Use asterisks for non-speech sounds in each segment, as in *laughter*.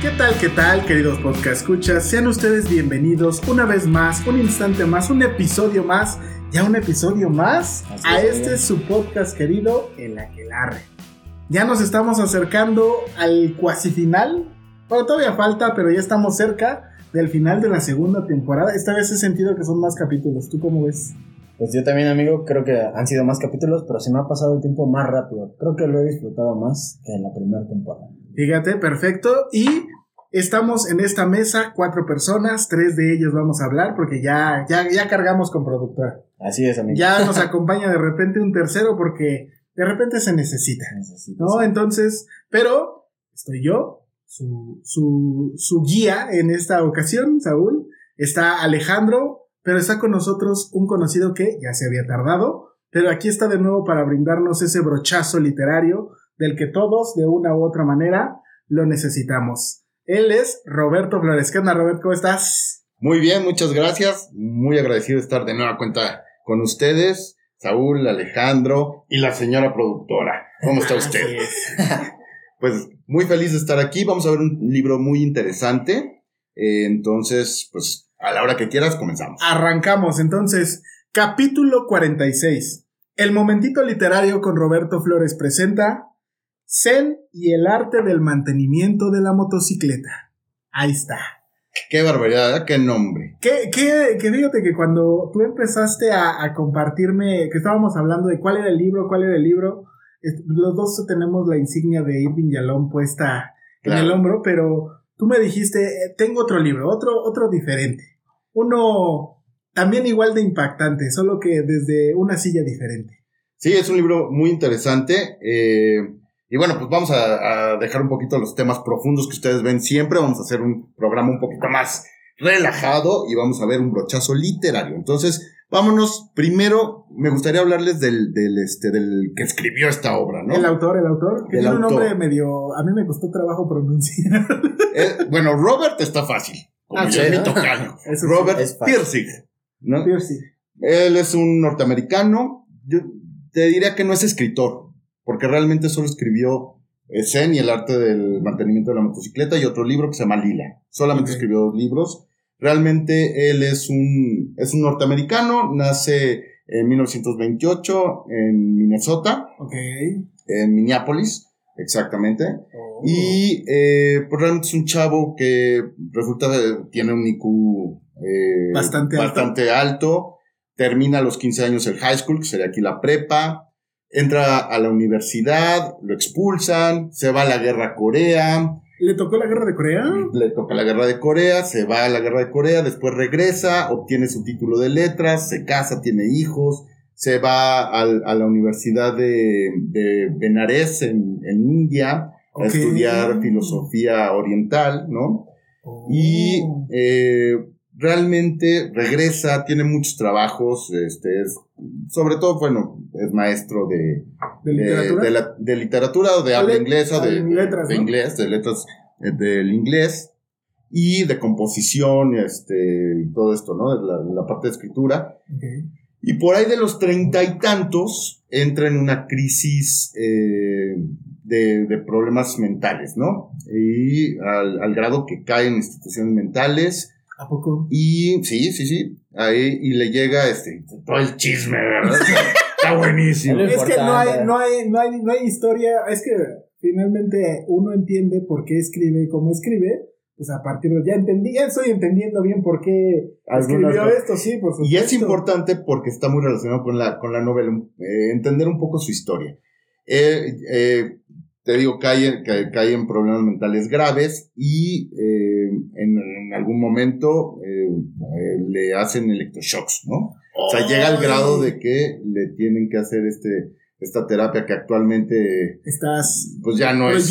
¿Qué tal, qué tal, queridos podcast escuchas? Sean ustedes bienvenidos una vez más, un instante más, un episodio más, ya un episodio más Así a es, este su podcast querido, El Aquelarre. Ya nos estamos acercando al cuasi final. Bueno, todavía falta, pero ya estamos cerca del final de la segunda temporada. Esta vez he sentido que son más capítulos. ¿Tú cómo ves? Pues yo también, amigo, creo que han sido más capítulos, pero se me ha pasado el tiempo más rápido. Creo que lo he disfrutado más que en la primera temporada. Fíjate, perfecto. Y estamos en esta mesa, cuatro personas, tres de ellos vamos a hablar porque ya, ya, ya cargamos con productora. Así es, amigo. Ya nos *laughs* acompaña de repente un tercero porque de repente se necesita. Necesito ¿No? Entonces, pero estoy yo, su, su, su guía en esta ocasión, Saúl. Está Alejandro, pero está con nosotros un conocido que ya se había tardado, pero aquí está de nuevo para brindarnos ese brochazo literario del que todos, de una u otra manera, lo necesitamos. Él es Roberto Flores. ¿Qué onda, Roberto? ¿Cómo estás? Muy bien, muchas gracias. Muy agradecido de estar de nueva cuenta con ustedes, Saúl, Alejandro y la señora productora. ¿Cómo está usted? *laughs* Pues muy feliz de estar aquí. Vamos a ver un libro muy interesante. Eh, entonces, pues a la hora que quieras, comenzamos. Arrancamos entonces. Capítulo 46. El momentito literario con Roberto Flores presenta Zen y el arte del mantenimiento de la motocicleta. Ahí está. Qué barbaridad, ¿eh? qué nombre. Que, que, que fíjate que cuando tú empezaste a, a compartirme, que estábamos hablando de cuál era el libro, cuál era el libro, los dos tenemos la insignia de Irving Yalom puesta en el hombro, pero tú me dijiste, eh, tengo otro libro, otro, otro diferente. Uno también igual de impactante, solo que desde una silla diferente. Sí, es un libro muy interesante. eh, y bueno, pues vamos a, a dejar un poquito los temas profundos que ustedes ven siempre. Vamos a hacer un programa un poquito más relajado y vamos a ver un brochazo literario. Entonces, vámonos. Primero, me gustaría hablarles del, del, este, del que escribió esta obra, ¿no? El autor, el autor, que El tiene un nombre medio, a mí me costó trabajo pronunciar. Eh, bueno, Robert está fácil. Como Ah, yo, sí, mi ¿no? *laughs* Robert es ¿no? Piercy. Él es un norteamericano. Yo te diría que no es escritor, porque realmente solo escribió Zen y el arte del mantenimiento de la motocicleta y otro libro que se llama Lila. Solamente escribió dos libros. Realmente él es un, es un norteamericano, nace en 1928 en Minnesota, Ok. en Minneapolis, exactamente. Oh. Y eh, pues realmente es un chavo que resulta de- tiene un IQ eh, Bastante alto. Termina a los 15 años el high school, que sería aquí la prepa. Entra a la universidad, lo expulsan, se va a la guerra a Corea, ¿Le tocó la guerra de Corea? le toca la guerra de Corea, se va a la guerra de Corea, después regresa, obtiene su título de letras, se casa, tiene hijos, se va al- a la universidad de, de Benares en, en India a estudiar filosofía oriental, ¿no? Y Oh. eh, realmente regresa, tiene muchos trabajos, este, es, sobre todo, bueno, es maestro de, ¿De literatura? de la- de literatura o de habla Le- inglesa, de, letras, de ¿no? inglés, de letras eh, del inglés y de composición, este, y todo esto, ¿no? De la, la parte de escritura. Y por ahí de los treinta y tantos entra en una crisis eh, de, de problemas mentales, ¿no? Y al, al grado que cae en instituciones mentales. ¿A poco? Y sí, sí, sí. Ahí, y le llega este, todo el chisme, ¿verdad? Está buenísimo. *laughs* Es que no hay, no hay, no hay, no hay historia, es que finalmente uno entiende por qué escribe como escribe, pues a partir de, ya entendí, ya estoy entendiendo bien por qué Algunas escribió cosas. esto, sí, por supuesto. Y es importante porque está muy relacionado con la, con la novela, eh, entender un poco su historia. Eh, eh, te digo, cae, cae, cae en problemas mentales graves y eh, en, en algún momento eh, le hacen electroshocks, ¿no? O sea, llega al grado de que le tienen que hacer este, esta terapia que actualmente, Estás pues ya no es,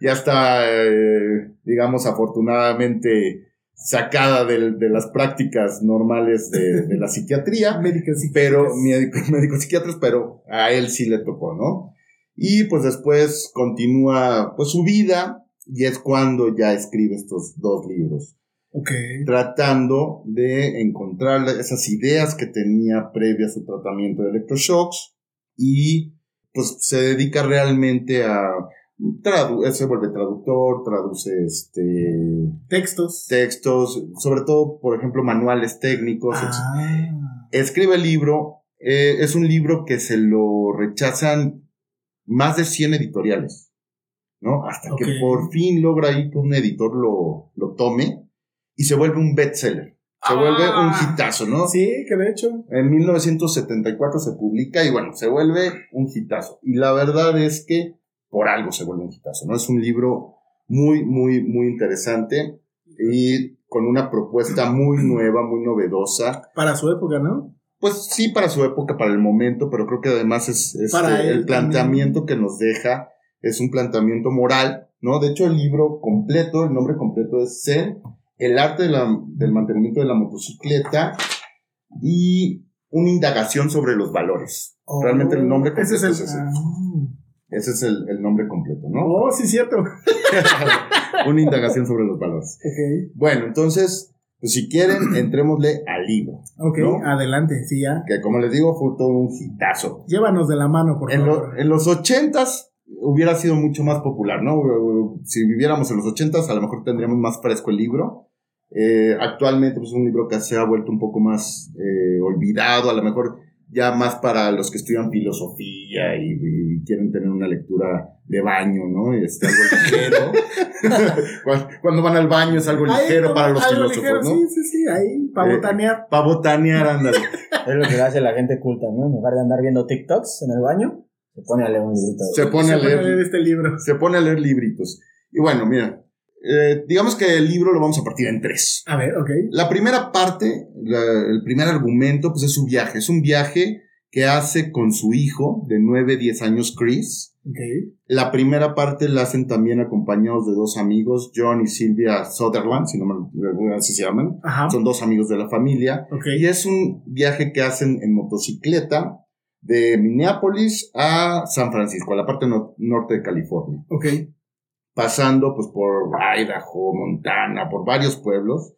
ya está, eh, digamos, afortunadamente sacada del- de las prácticas normales de, de la psiquiatría, *laughs* Médicas y pero médicos, *laughs* médicos psiquiatras, pero a él sí le tocó, ¿no? Y pues después continúa pues su vida y es cuando ya escribe estos dos libros, tratando de encontrar esas ideas que tenía previa a su tratamiento de electroshocks y pues se dedica realmente a se vuelve traductor, traduce este Textos. textos, sobre todo, por ejemplo, manuales técnicos, Ah. escribe el libro. eh, es un libro que se lo rechazan más de 100 editoriales, ¿no? Hasta que por fin logra ahí que un editor lo, lo tome y se vuelve un bestseller. Se Ah. vuelve un hitazo, ¿no? Sí, que de hecho. En 1974 se publica y bueno, se vuelve un hitazo. Y la verdad es que por algo se vuelve un hitazo, ¿no? Es un libro muy, muy, muy interesante y con una propuesta muy nueva, muy novedosa. Para su época, ¿no? Pues sí, para su época, para el momento, pero creo que además es, es, Para él el planteamiento que nos deja es un planteamiento moral, ¿no? De hecho, el libro completo, el nombre completo es Zen, el arte de la- del mantenimiento de la motocicleta y una indagación sobre los valores. Realmente el nombre Ese completo es es el. ese. Ah. Ese es el, el nombre completo, ¿no? Oh, sí, cierto. *laughs* una indagación sobre los valores. Ok. Bueno, entonces, pues si quieren, *clears throat* entrémosle al libro, Ok, ¿No? adelante, sí, ya. que como les digo, fue todo un hitazo. Llévanos de la mano, por En, favor. lo- en los ochentas hubiera sido mucho más popular, ¿no? Si viviéramos en los ochentas, a lo mejor tendríamos más fresco el libro. Eh, actualmente, pues es un libro que se ha vuelto un poco más eh, olvidado, a lo mejor ya más para los que estudian filosofía y, y quieren tener una lectura de baño, ¿no? Este, algo *laughs* ligero. Cuando- Cuando van al baño es algo ligero para los algo filósofos, ligero, ¿no? Sí, sí, sí, ahí, para Eh, botanear. Para botanear, ándale. Es lo que hace la gente culta, ¿no? En lugar de andar viendo TikToks en el baño, se pone a leer un librito. de- Se pone a Se pone leer este libro. se pone a leer libritos. Y bueno, mira, eh, digamos que el libro lo vamos a partir en tres. A ver, ok. La primera parte, la- el primer argumento, pues es su viaje. Es un viaje que hace con su hijo de 9, 10 años, Chris. Ok. La primera parte la hacen también acompañados de dos amigos, John y Sylvia Sutherland, si no me así se llaman. Ajá. Son dos amigos de la familia. Ok. Y es un viaje que hacen en motocicleta de Minneapolis a San Francisco, a la parte no- norte de California Ok. Pasando pues por Idaho, Montana, por varios pueblos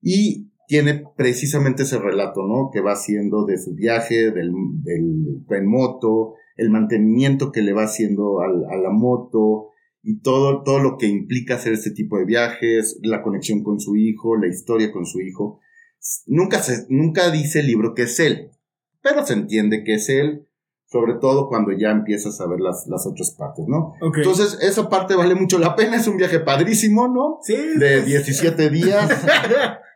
y tiene precisamente ese relato, ¿no? Que va haciendo de su viaje, del, del moto, el mantenimiento que le va haciendo a la moto y todo, todo lo que implica hacer este tipo de viajes, la conexión con su hijo, la historia con su hijo. Nunca se, nunca dice el libro que es él, pero se entiende que es él, sobre todo cuando ya empiezas a ver las, las otras partes, ¿no? Entonces, esa parte vale mucho la pena. Es un viaje padrísimo, ¿no? sí, De sí. 17 *laughs* días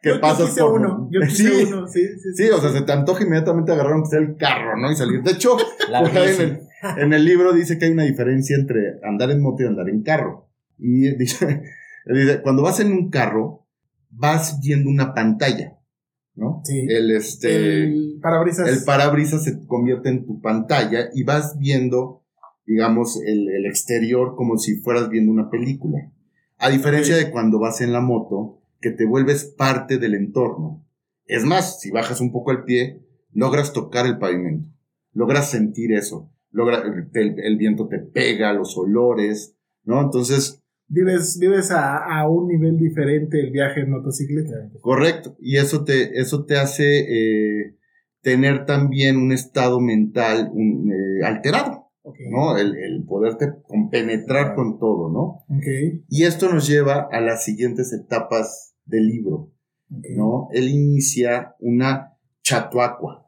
que yo, pasas quise por. uno. Yo quise sí, uno. Sí, sí, sí, o sea, se te antoja inmediatamente agarrar aunque sea el carro, ¿no? Y salir. De hecho, *laughs* bici. en, el, en el libro dice que hay una diferencia entre andar en moto y andar en carro. Y *laughs* dice, dice, cuando vas en un carro, vas viendo una pantalla, ¿no? Sí. El, este, El parabrisas. el parabrisas se convierte en tu pantalla y vas viendo, digamos, el, el exterior como si fueras viendo una película. A diferencia de cuando vas en la moto, que te vuelves parte del entorno. Es más, si bajas un poco el pie, logras tocar el pavimento, logras sentir eso, logra, el, el viento te pega, los olores, ¿no? Entonces, Vives, vives a, a un nivel diferente el viaje en motocicleta. Correcto. Y eso te, eso te hace eh, tener también un estado mental un, eh, alterado. ¿no? El, el poderte compenetrar con todo, ¿no? Y esto nos lleva a las siguientes etapas del libro, ¿no? Él inicia una chatuacua.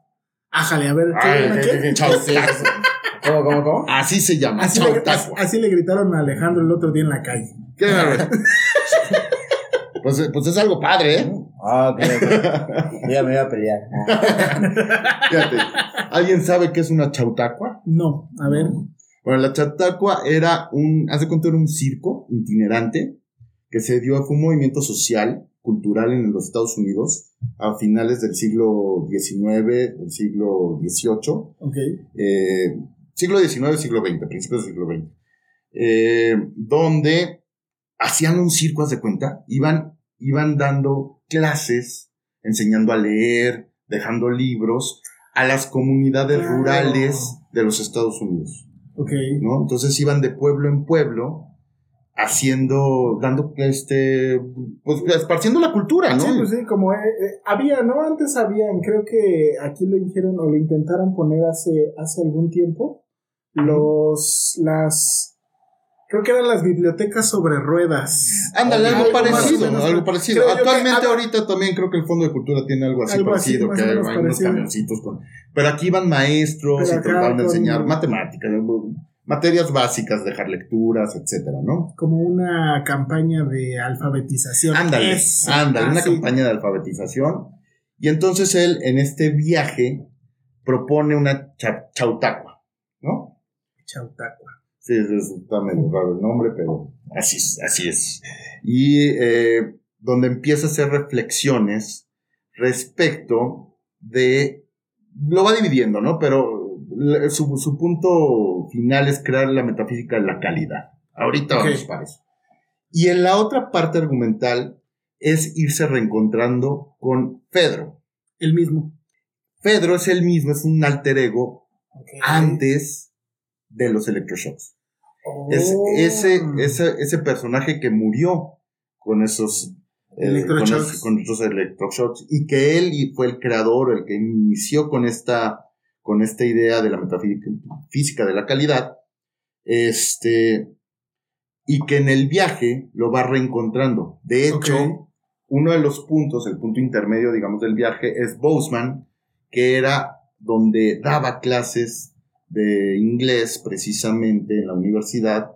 Ájale, a ver, ¿qué? Ay, ¿una qué- chautacua. ¿Cómo, cómo, cómo? *laughs* Así se llama, Así le, así le gritaron a Alejandro el otro día en la calle. ¿Qué. *laughs* pues, pues es algo padre, ¿eh? Ah, ok, ok. Yo *laughs* ya me iba a pelear. *laughs* Fíjate, ¿alguien sabe qué es una chautacua? No, a ver. Bueno, la chautacua era un, hace cuenta era un circo itinerante que se dio, fue un movimiento social, cultural en los Estados Unidos a finales del siglo XIX, del siglo XVIII, Ok. eh, siglo XIX, siglo XX, principios del siglo XX, eh, donde hacían un circo, haz de cuenta, iban, iban dando clases, enseñando a leer, dejando libros a las comunidades Claro. rurales de los Estados Unidos, Ok. ¿no? Entonces iban de pueblo en pueblo haciendo, dando, este, pues esparciendo la cultura, ¿no? Sí, pues sí, como eh, eh, había, ¿no? Antes habían, creo que aquí lo hicieron o lo intentaron poner hace, hace algún tiempo, los, las, creo que eran las bibliotecas sobre ruedas. Ándale, algo Algo parecido, menos, algo parecido. que Actualmente ahorita también creo que el Fondo de Cultura tiene algo así Algo parecido, que hay unos camioncitos con... Pero aquí iban maestros Pero y trataban de enseñar matemáticas, materias básicas, dejar lecturas, etcétera, ¿no? Como una campaña de alfabetización. Ándale, Eso, ándale, una así. campaña de alfabetización. Y entonces él, en este viaje, propone una cha- chautacua, ¿no? Chautacua. Sí, es- es- está medio raro el nombre, pero así es. Así es. Y eh, donde empieza a hacer reflexiones respecto de... Lo va dividiendo, ¿no? Pero su, su punto final es crear la metafísica de la calidad. Ahorita vamos para eso. Y en la otra parte argumental es irse reencontrando con Fedro. El mismo. Fedro es el mismo, es un alter ego antes de los electroshocks. Es Oh. ese, ese, ese personaje que murió con esos, eh, con, esos- con esos electroshocks y que él fue el creador, el que inició con esta, con esta idea de la metafísica física de la calidad, este, y que en el viaje lo va reencontrando. De hecho, uno de los puntos, el punto intermedio, digamos, del viaje es Boseman, que era donde daba clases de inglés precisamente en la universidad.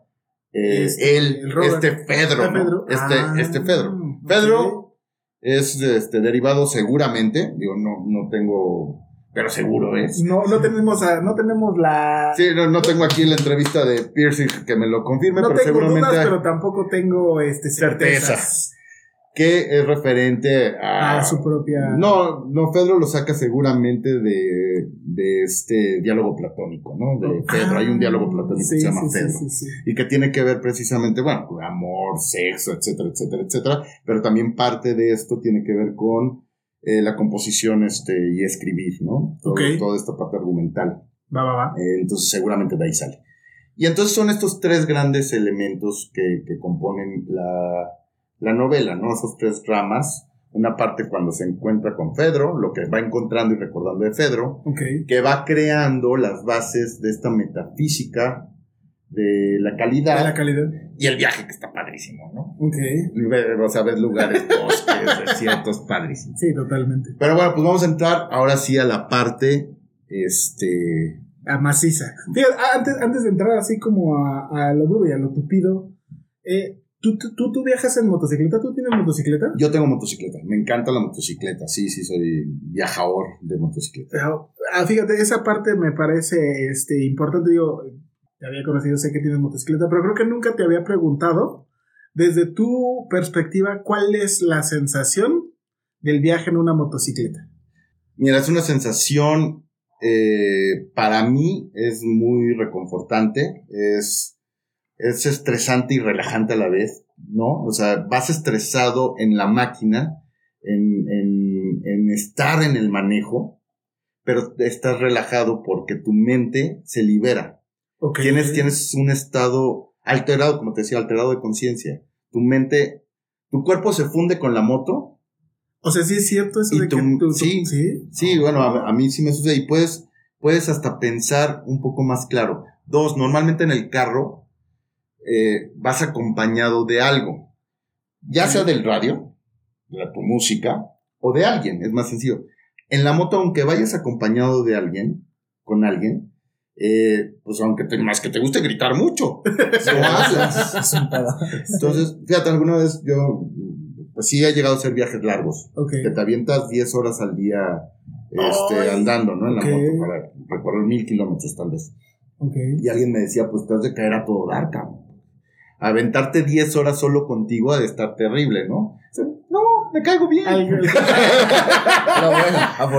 Eh, Este, él, este Fedro, ¿Ah, ¿no? Pedro? este, Ah, este Fedro. ok. Pedro es este, derivado seguramente, digo, no, no tengo, pero seguro es. No, no tenemos, a- no tenemos la. Sí, no, no tengo aquí la entrevista de Pierce que me lo confirme, no pero tengo seguramente dudas, hay- pero tampoco tengo este, certezas. Certeza. Que es referente a, A su propia. No, no, Fedro lo saca seguramente de, de este diálogo platónico, ¿no? De Fedro, hay un diálogo platónico Ah, Sí, que se llama sí, Fedro. sí, sí. Y que tiene que ver precisamente, bueno, con amor, sexo, etcétera, etcétera, etcétera. Pero también parte de esto tiene que ver con eh, la composición este, y escribir, ¿no? Todo-. Toda esta parte argumental. Va, va, va. Eh, entonces seguramente de ahí sale. Y entonces son estos tres grandes elementos que, que componen la, la novela, ¿no? Esos tres ramas. Una parte cuando se encuentra con Fedro, lo que va encontrando y recordando de Fedro, Ok. que va creando las bases de esta metafísica de la calidad De la calidad. y el viaje que está padrísimo, ¿no? Ok. O sea, ves lugares, *laughs* bosques, desiertos, padrísimo. Sí, totalmente. Pero bueno, pues vamos a entrar ahora sí a la parte, este, A maciza. Fíjate, ah, antes, antes de entrar así como a, a lo duro y a lo tupido, eh, ¿tú, tú, tú, viajas en motocicleta? ¿Tú tienes motocicleta? Yo tengo motocicleta, me encanta la motocicleta, sí, sí, soy viajador de motocicleta. Ah, fíjate, esa parte me parece este, importante. Digo, te había conocido, sé que tienes motocicleta, pero creo que nunca te había preguntado, desde tu perspectiva, ¿cuál es la sensación del viaje en una motocicleta? Mira, es una sensación, eh, para mí es muy reconfortante, es, es estresante y relajante a la vez, ¿no? O sea, vas estresado en la máquina, en, en, en estar en el manejo, pero estás relajado porque tu mente se libera. Ok. Tienes, tienes un estado alterado, como te decía, alterado de conciencia. Tu mente, tu cuerpo se funde con la moto. O sea, sí es cierto eso Y de tú- que tú, tú- sí. sí. Sí, bueno, a, a mí sí me sucede y puedes, puedes hasta pensar un poco más claro. Dos, normalmente en el carro eh, vas acompañado de algo. Ya sea del radio, de la- tu música, o de alguien, es más sencillo. En la moto, aunque vayas acompañado de alguien, con alguien, eh, pues aunque te, más que te guste gritar mucho, no hablas. Es un pedo. Entonces, fíjate, alguna vez yo, pues sí he llegado a hacer viajes largos, Ok. que te avientas 10 horas al día este, Ay, andando, ¿no? En la moto para recorrer mil kilómetros tal vez. Ok. Y alguien me decía, pues te has de caer a todo dar, cabrón. Aventarte 10 horas solo contigo ha de estar terrible, ¿no? No, me caigo bien. Algo- *laughs* Pero bueno,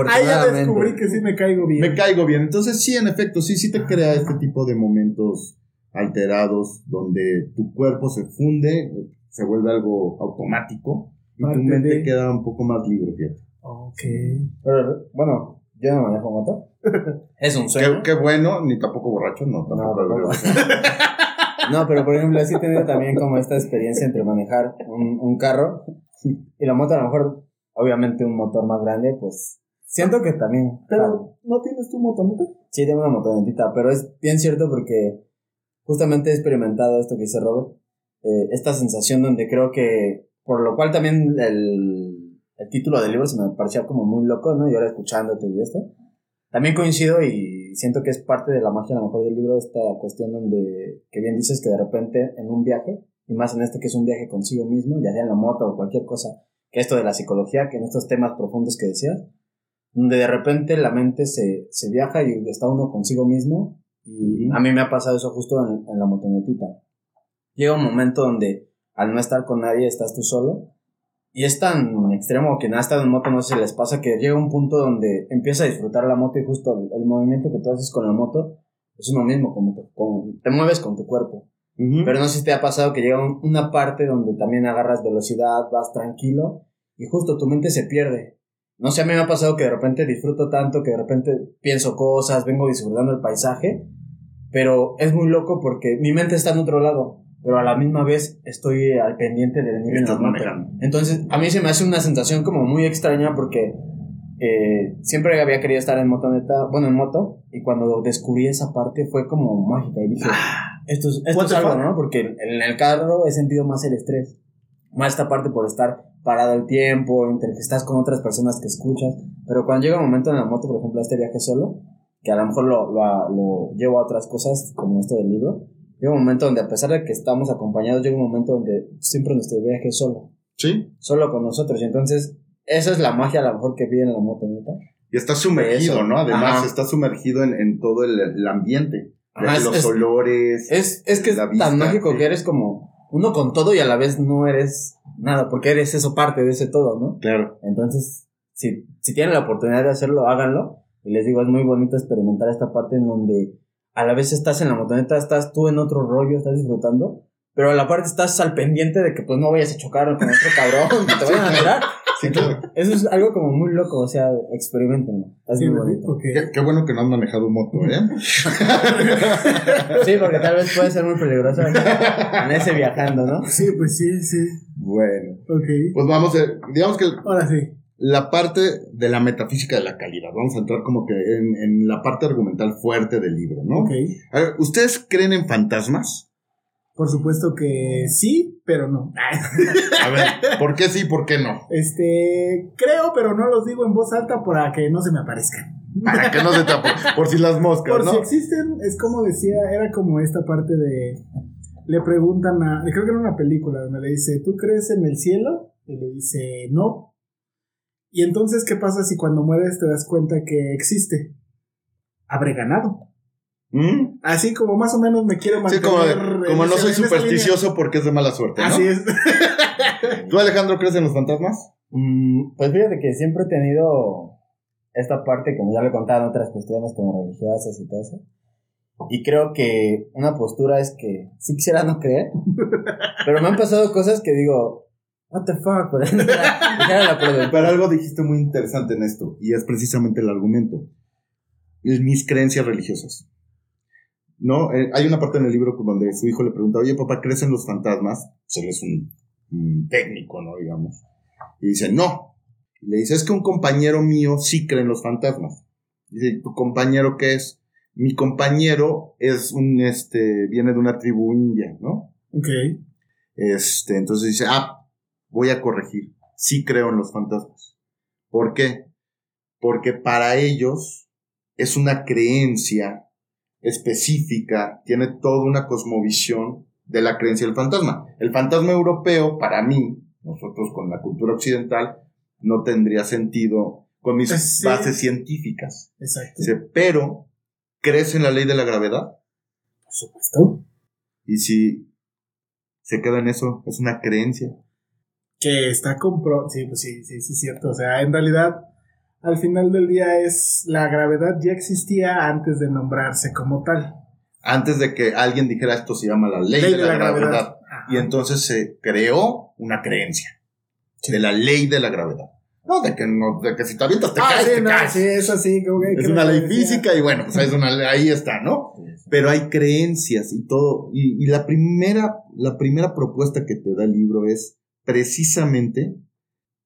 Ah, ya descubrí afortunadamente. que sí me caigo bien. Me caigo bien. Entonces, sí, en efecto, sí, sí te crea este tipo de momentos alterados donde tu cuerpo se funde, se vuelve algo automático y Parte tu mente de- queda un poco más libre, fíjate. Ok. Pero bueno, yo no manejo moto. *laughs* Es un sueño. qué bueno, ni tampoco borracho, no, No, tampoco. tampoco. *laughs* No, pero por ejemplo, sí he tenido también como esta experiencia entre manejar un, un carro y la moto, a lo mejor, obviamente, un motor más grande, pues siento que también. Pero, ¿no tienes tu motoneta? Sí, tengo una motonetita, pero es bien cierto porque justamente he experimentado esto que dice Robert, eh, esta sensación donde creo que, por lo cual también el, el título del libro se me parecía como muy loco, ¿no? Y ahora escuchándote y esto, también coincido y siento que es parte de la magia a lo mejor del libro, esta cuestión donde, que bien dices que de repente en un viaje, y más en este que es un viaje consigo mismo, ya sea en la moto o cualquier cosa, que esto de la psicología, que en estos temas profundos que decías, donde de repente la mente se, se viaja y está uno consigo mismo. Y a mí me ha pasado eso justo en, en la motonetita. Llega un momento donde al no estar con nadie estás tú solo. Y es tan extremo que nada estado en moto, no sé si les pasa, que llega un punto donde empieza a disfrutar la moto y justo el, el movimiento que tú haces con la moto es uno mismo, como te, como- te mueves con tu cuerpo. Ujú. Pero no sé si te ha pasado que llega un- una parte donde también agarras velocidad, vas tranquilo y justo tu mente se pierde. No sé, a mí me ha pasado que de repente disfruto tanto que de repente pienso cosas, vengo disfrutando el paisaje, pero es muy loco porque mi mente está en otro lado, pero a la misma vez estoy al pendiente de venir en la Estás moto. manejando. Entonces, a mí se me hace una sensación como muy extraña porque eh, siempre había querido estar en motoneta, bueno, en moto, y cuando descubrí esa parte fue como mágica y dije, esto es, esto es algo? ¿no? Porque en el carro he sentido más el estrés, más esta parte por estar parado el tiempo, entre que estás con otras personas que escuchas, pero cuando llega un momento en la moto, por ejemplo, este viaje solo, que a lo mejor lo, lo, lo llevo a otras cosas, como esto del libro, llega un momento donde a pesar de que estamos acompañados, llega un momento donde siempre nuestro viaje es solo Sí. solo con nosotros. Y entonces, esa es la magia a lo mejor que vi en la moto, neta. Y estás sumergido, Eso. ¿no? Además, Ajá. estás sumergido en, en todo el, el ambiente. Ajá, los es- olores. Es, es que es vista, tan mágico sí. que eres como uno con todo y a la vez no eres nada, porque eres eso parte de ese todo, ¿no? Claro. Entonces, si, si tienen la oportunidad de hacerlo, háganlo. Y les digo, es muy bonito experimentar esta parte en donde a la vez estás en la motoneta, estás tú en otro rollo, estás disfrutando, pero a la parte estás al pendiente de que pues no vayas a chocar con otro cabrón, que te vayan a tirar. Sí, claro. Eso es algo como muy loco, o sea, experimentenlo. Es Sí, muy ¿no? bonito. Ok. Qué, qué bueno que no has manejado moto, ¿eh? Sí, porque tal vez puede ser muy peligroso en ese viajando, ¿no? Sí, pues sí, sí. bueno. Ok. Pues vamos a... Digamos que Ahora sí. La parte de la metafísica de la calidad. Vamos a entrar como que en, en la parte argumental fuerte del libro, ¿no? Ok. A ver, ¿ustedes creen en fantasmas? Por supuesto que sí, pero no. *laughs* A ver, ¿por qué sí, por qué no? Este, creo, pero no los digo en voz alta para que no se me aparezcan. Para que no se tape. Por si las moscas, Por ¿no? si existen, es como decía, era como esta parte de. Le preguntan a. Creo que era una película donde le dice, ¿tú crees en el cielo? Y le dice, no. Y entonces, ¿qué pasa si cuando mueres te das cuenta que existe? Habré ganado. ¿Mm? Así como más o menos me quiero Sí, mantener. como, en como no soy supersticioso porque es de mala suerte. ¿no? Así es. ¿Tú, Alejandro, crees en los fantasmas? Mm, pues fíjate que siempre he tenido esta parte, como ya lo he contado en otras cuestiones como religiosas y todo eso. Y creo que una postura es que sí quisiera no creer, pero me han pasado cosas que digo, what the fuck, *laughs* pero algo dijiste muy interesante en esto, y es precisamente el argumento. Mis creencias religiosas. ¿No? Eh, hay una parte en el libro donde su hijo le pregunta, oye, papá, ¿crees en los fantasmas? Pues él es un, un técnico, ¿no? Digamos. Y dice, no. Y le dice, es que un compañero mío sí cree en los fantasmas. Dice, ¿tu compañero qué es? mi compañero es un, este, viene de una tribu india, ¿no? Ok. Este, entonces dice, ah, voy a corregir. Sí creo en los fantasmas. ¿Por qué? Porque para ellos es una creencia específica, tiene toda una cosmovisión de la creencia del fantasma. El fantasma europeo, para mí, nosotros con la cultura occidental, no tendría sentido con mis Pues sí. bases científicas. Exacto. Pero, ¿crees en la ley de la gravedad? Por supuesto. Y si se queda en eso, es una creencia. Que está compro... Sí, pues sí, sí, sí, es cierto. O sea, en realidad, al final del día es... La gravedad ya existía antes de nombrarse como tal. Antes de que alguien dijera esto se llama la ley, de, la, gravedad. Y entonces se creó una creencia de la ley de la gravedad. No, de que, no, de que si te avientas te Ah, caes, sí, te no, caes. sí, es así. como que- Es una ley física y bueno, pues es una ley- ahí está, ¿no? Pero hay creencias y todo. Y, y la, primera, la primera propuesta que te da el libro es precisamente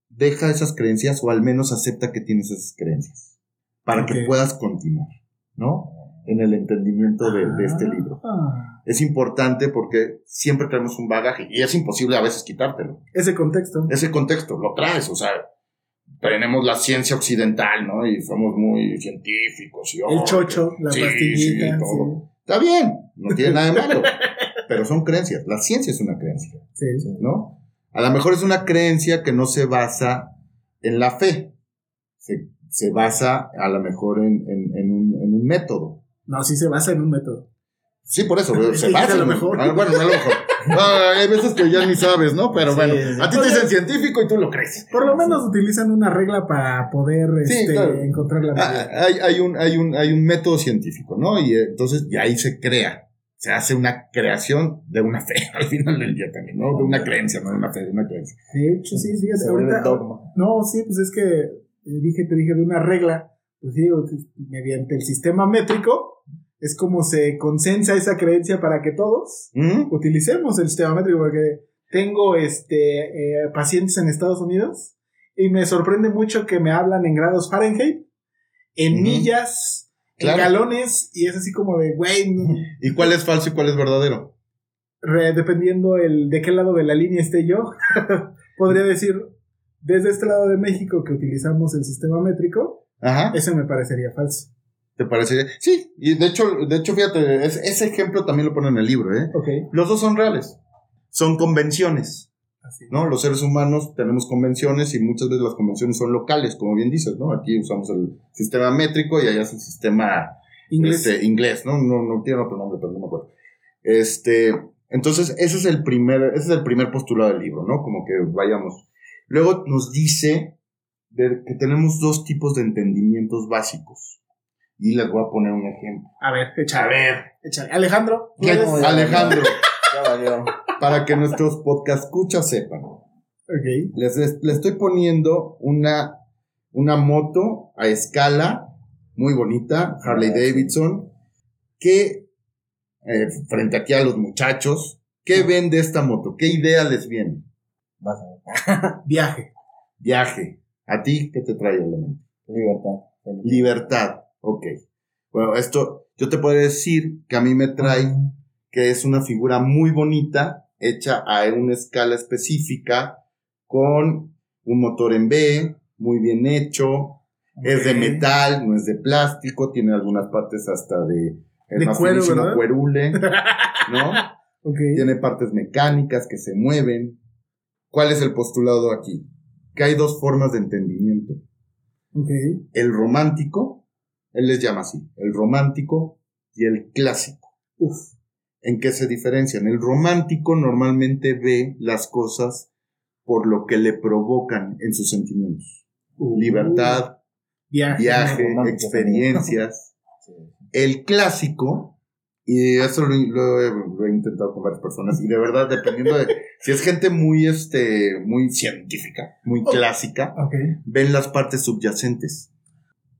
deja esas creencias o al menos acepta que tienes esas creencias para que puedas continuar, ¿no? En el entendimiento de, de este libro. Ah, Es importante porque siempre tenemos un bagaje y es imposible a veces quitártelo. ese contexto. Ese contexto lo traes, o sea, tenemos la ciencia occidental, ¿no? Y somos muy científicos y El oh, chocho, la sí, pastillita. sí, todo. Está bien, no tiene nada de malo. *laughs* pero son creencias. La ciencia es una creencia. ¿no? A lo mejor es una creencia que no se basa en la fe. Se, se basa a lo mejor en, en- en un, en un método. No, sí se basa en un método. Sí, por eso, *laughs* se basa. a lo mejor. Ah, bueno, no a lo mejor. Ah, hay veces que ya ni sabes, ¿no? Pero Sí, bueno, sí. a ti te dicen científico y tú lo crees. Por lo menos utilizan una regla para poder Sí, este, claro. encontrar la Ah, hay, hay, un, hay, un, hay un método científico, ¿no? Y eh, entonces, y ahí se crea. Se hace una creación de una fe *laughs* al final del día también, ¿no? De una creencia, no de una fe, de una creencia. De hecho, sí, fíjate, Se ahorita. dogma. No, sí, pues es que eh, dije, te dije de una regla. Pues sí, o- mediante el sistema métrico es como se consensa esa creencia para que todos ¿Mm? utilicemos el sistema métrico porque tengo este eh, pacientes en Estados Unidos y me sorprende mucho que me hablan en grados Fahrenheit, en Ujú. millas, Claro. en galones y es así como de, güey, *laughs* ¿Y cuál es falso y cuál es verdadero? re- dependiendo el de qué lado de la línea esté yo, *laughs* podría decir desde este lado de México que utilizamos el sistema métrico, Ajá. ese me parecería falso. ¿Te parece? Sí, y de hecho, de hecho fíjate, es- ese ejemplo también lo pone en el libro, ¿eh? Los dos son reales. Son convenciones. Así. ¿no? Los seres humanos tenemos convenciones y muchas veces las convenciones son locales, como bien dices, ¿no? Aquí usamos el sistema métrico y allá es el sistema Inglés. este, inglés, ¿no? ¿no? No tiene otro nombre, pero no me acuerdo. Este, entonces, ese es el primer, ese es el primer postulado del libro, ¿no? Como que vayamos. Luego nos dice de que tenemos dos tipos de entendimientos básicos. Y les voy a poner un ejemplo. A ver, échale. A ver, échale. Alejandro, ¿tú ¿qué- eres? ya, Alejandro. *laughs* para que nuestros podcast escuchas sepan. Ok. Les, les- le estoy poniendo una, una moto a escala muy bonita, Harley Davidson, que eh, frente aquí a los muchachos, ¿qué ven de esta moto? ¿Qué idea les viene? Vas a ver. *laughs* Viaje. Viaje. ¿A ti qué te trae a la mente? Libertad. Libertad. Ok. Bueno, esto yo te puedo decir que a mí me trae que es una figura muy bonita, hecha a una escala específica, con un motor en B, muy bien hecho, es de metal, no es de plástico, tiene algunas partes hasta de... Es De más cuero, cuerule, ¿no? *laughs* Tiene partes mecánicas que se mueven. ¿Cuál es el postulado aquí? Que hay dos formas de entendimiento. El romántico, él les llama así, el romántico y el clásico. Uf. ¿En qué se diferencian? El romántico normalmente ve las cosas por lo que le provocan en sus sentimientos. Uh. Libertad, Viaje. experiencias. *laughs* Sí. El clásico, y eso lo, lo he, lo he intentado con varias personas, y de verdad, dependiendo de *laughs* si es gente muy, este, muy científica, muy Oh. clásica, ven las partes subyacentes.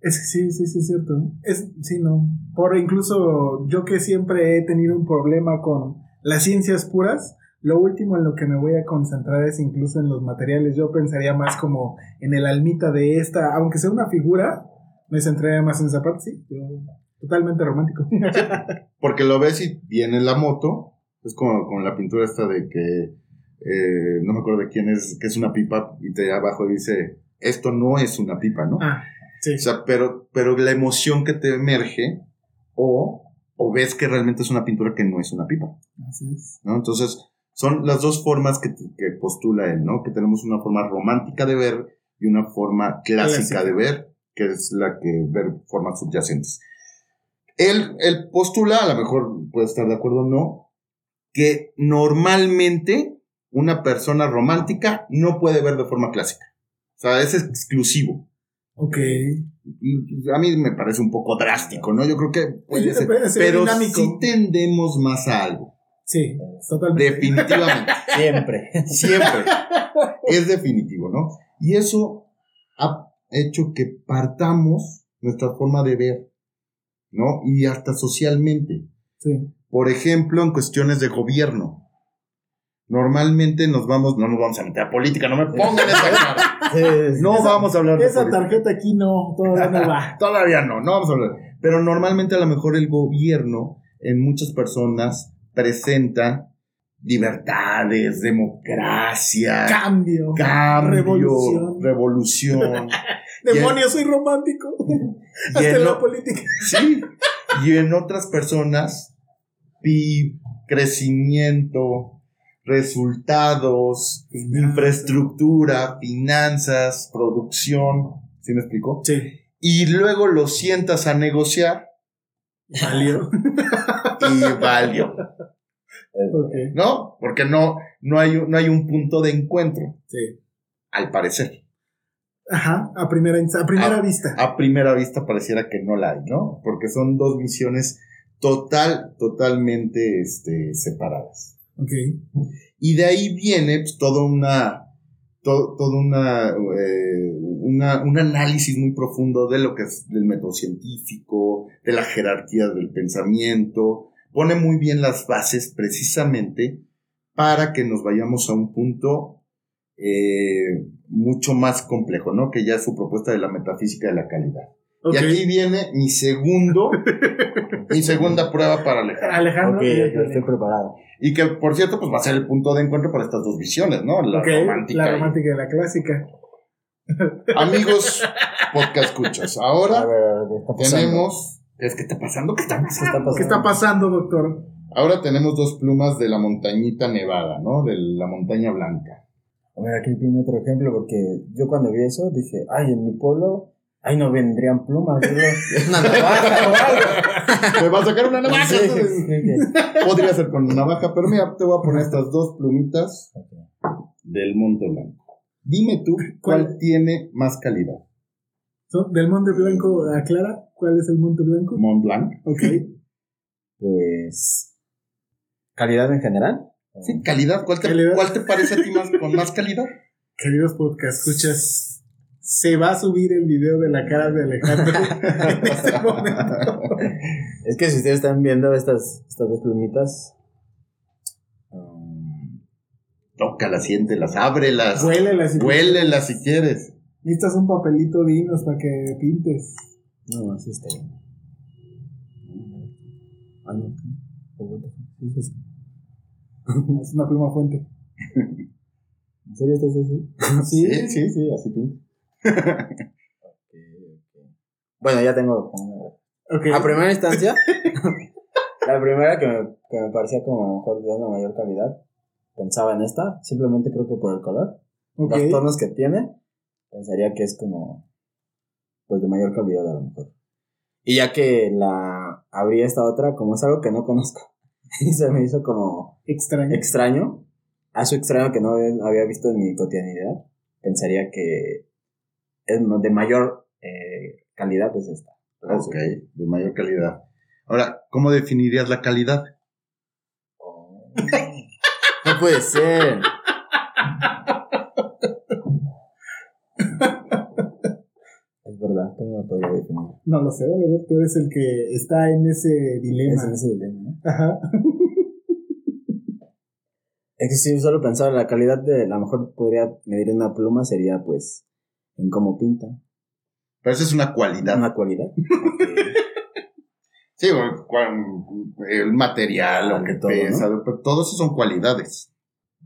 Es que sí, sí, sí, es cierto. Es, sí, no. Por incluso yo que siempre he tenido un problema con las ciencias puras, lo último en lo que me voy a concentrar es incluso en los materiales. Yo pensaría más como en el almita de esta, aunque sea una figura, me centraría más en esa parte, sí. Yo totalmente romántico. Porque lo ves y viene la moto. Es como con la pintura esta de que. eh, no me acuerdo de quién es, que es una pipa. Y te abajo dice: Esto no es una pipa, ¿no? ah, sí. O sea, pero, pero la emoción que te emerge. O, o ves que realmente es una pintura que no es una pipa. Así es. ¿no? Entonces, son las dos formas que, que postula él, ¿no? Que tenemos una forma romántica de ver y una forma clásica Clásica. de ver, que es la que ver formas subyacentes. Él, él postula, a lo mejor puede estar de acuerdo o no, que normalmente una persona romántica no puede ver de forma clásica. O sea, es exclusivo. Ok. A mí me parece un poco drástico, ¿no? Yo creo que puede ser. Puede ser Pero dinámico. sí tendemos más a algo. Sí, totalmente. Definitivamente. *laughs* Siempre. Siempre. es definitivo, ¿no? Y eso ha hecho que partamos nuestra forma de ver, ¿no? Y hasta socialmente. Sí. Por ejemplo, en cuestiones de gobierno. Normalmente nos vamos, no nos vamos a meter a política, no me pongan esa *laughs* cara. No Esa- vamos a hablar de Esa política. tarjeta aquí no, todavía no va. *laughs* Todavía no, no vamos a hablar. Pero normalmente a lo mejor el gobierno en muchas personas presenta libertades, democracia, Cambio. cambio, Revolución. revolución. *laughs* Demonios, soy romántico. y, Hasta en en la o- política. sí, y en otras personas, PIB, crecimiento, resultados, infraestructura, finanzas, producción. ¿Sí me explico? Sí. Y luego lo sientas a negociar Valió. *laughs* y valió. ¿No? Porque no, no, hay, un- no hay un punto de encuentro, Sí. al parecer. Ajá, a primera, a primera vista. A primera vista pareciera que no la hay, ¿no? Porque son dos visiones total, totalmente este, separadas. Ok. Y de ahí viene pues, toda una, to- todo una, eh, una- un análisis muy profundo de lo que es del método científico, de la jerarquía del pensamiento. Pone muy bien las bases precisamente para que nos vayamos a un punto eh, mucho más complejo, ¿no? Que ya es su propuesta de la metafísica de la calidad. Ok. Y aquí viene mi segundo, *laughs* mi segunda prueba para Alejandro. Alejandro. Ok, ya estoy preparado. Y que, por cierto, pues va a ser el punto de encuentro para estas dos visiones, ¿no? La romántica. La y- romántica y la clásica. Amigos, podcast escuchas. A Ahora ver, a ver, ¿qué tenemos. ¿Qué es que está pasando? ¿Qué está ¿Qué pasando? está pasando? ¿Qué está pasando, doctor? Ahora tenemos dos plumas de la montañita nevada, ¿no? De la montaña blanca. A ver, aquí viene otro ejemplo, porque yo cuando vi eso dije, ay, en mi pueblo, ay, no vendrían plumas, *laughs* es una navaja o *laughs* algo. Me va a sacar una navaja. Sí, sí, sí. Podría ser con navaja, pero mira, te voy a poner estas dos plumitas del Monte Blanco. Dime tú, ¿cuál ¿Cuál? tiene más calidad? ¿Son ¿Del Monte Blanco a Clara? ¿Cuál es el Monte Blanco? ¿Mont Blanc? Ok. *laughs* Pues, ¿calidad en general? Sí, calidad. ¿Cuál te, Calidad. ¿Cuál te parece a ti más con más calidad? Queridos podcast, escuchas. Se va a subir el video de la cara de Alejandro *laughs* en este momento. Es que si ustedes están viendo estas, estas dos plumitas, um, Tócalas, siéntelas, ábrelas. Huélelas y Huélelas si quieres. Necesitas un papelito dinos para que pintes. no, así está bien. Ah, no. Sí. Es una pluma fuente. *laughs* ¿En serio estás así? Sí, sí, sí, así pinta. Bueno, ya tengo como una- Ok. A primera instancia, *laughs* la primera que me, que me parecía como mejor de una mayor calidad, pensaba en esta, simplemente creo que por el color, ok. los tonos que tiene, pensaría que es como, pues de mayor calidad a lo mejor. Y ya que la abrí esta otra, como es algo que no conozco, *laughs* y se me hizo como Extraño. extraño, a eso extraño que no había visto en mi cotidianidad, pensaría que es de mayor eh, calidad es esta. Ok, de mayor calidad. Ahora, ¿cómo definirías la calidad? Oh. No puede ser. Es verdad, ¿cómo lo podría definir? No lo sé, Oliver, tú eres el que está en ese dilema. Es en ese dilema, ¿no? Ajá. Es que si solo pensaba la calidad de, a lo mejor podría medir una pluma sería pues en cómo pinta. Pero esa es una cualidad. Una cualidad. Sí, el material, lo que todo, pesa, pero todo eso son cualidades.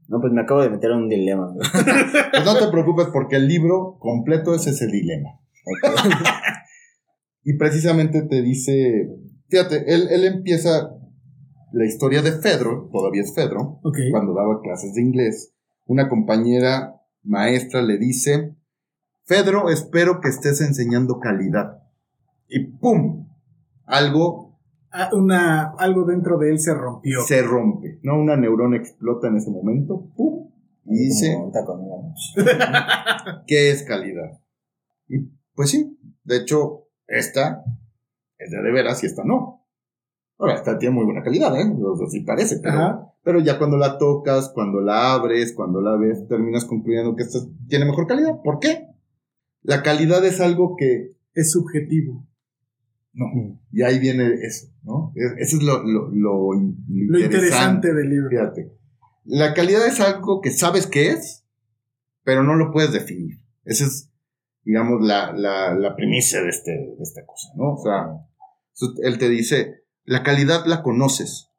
No, pues me acabo de meter en un dilema. *laughs* Pues no te preocupes porque el libro completo es ese dilema. *laughs* Y precisamente te dice, fíjate, él, él empieza la historia de Fedro, todavía es Fedro, cuando daba clases de inglés. Una compañera maestra le dice, Fedro, espero que estés enseñando calidad. Y ¡pum! Algo Ah, una, algo dentro de él se rompió. se rompe, ¿no? Una neurona explota en ese momento, ¡pum! Y dice. *laughs* ¿qué es calidad? Y pues sí, de hecho, esta es de de veras y esta no. Ahora, esta tiene muy buena calidad, ¿eh? O sea, sí parece, pero, Ajá. pero ya cuando la tocas, cuando la abres, cuando la ves, terminas concluyendo que esta tiene mejor calidad. ¿Por qué? La calidad es algo que Es subjetivo. No. Y ahí viene eso, ¿no? Es- Eso es lo, lo, lo, in- Lo interesante del libro. Fíjate. La calidad es algo que sabes que es, pero no lo puedes definir. Esa es, digamos, la, la, la primicia de, este, de esta cosa, ¿no? O sea, él te dice, la calidad la conoces,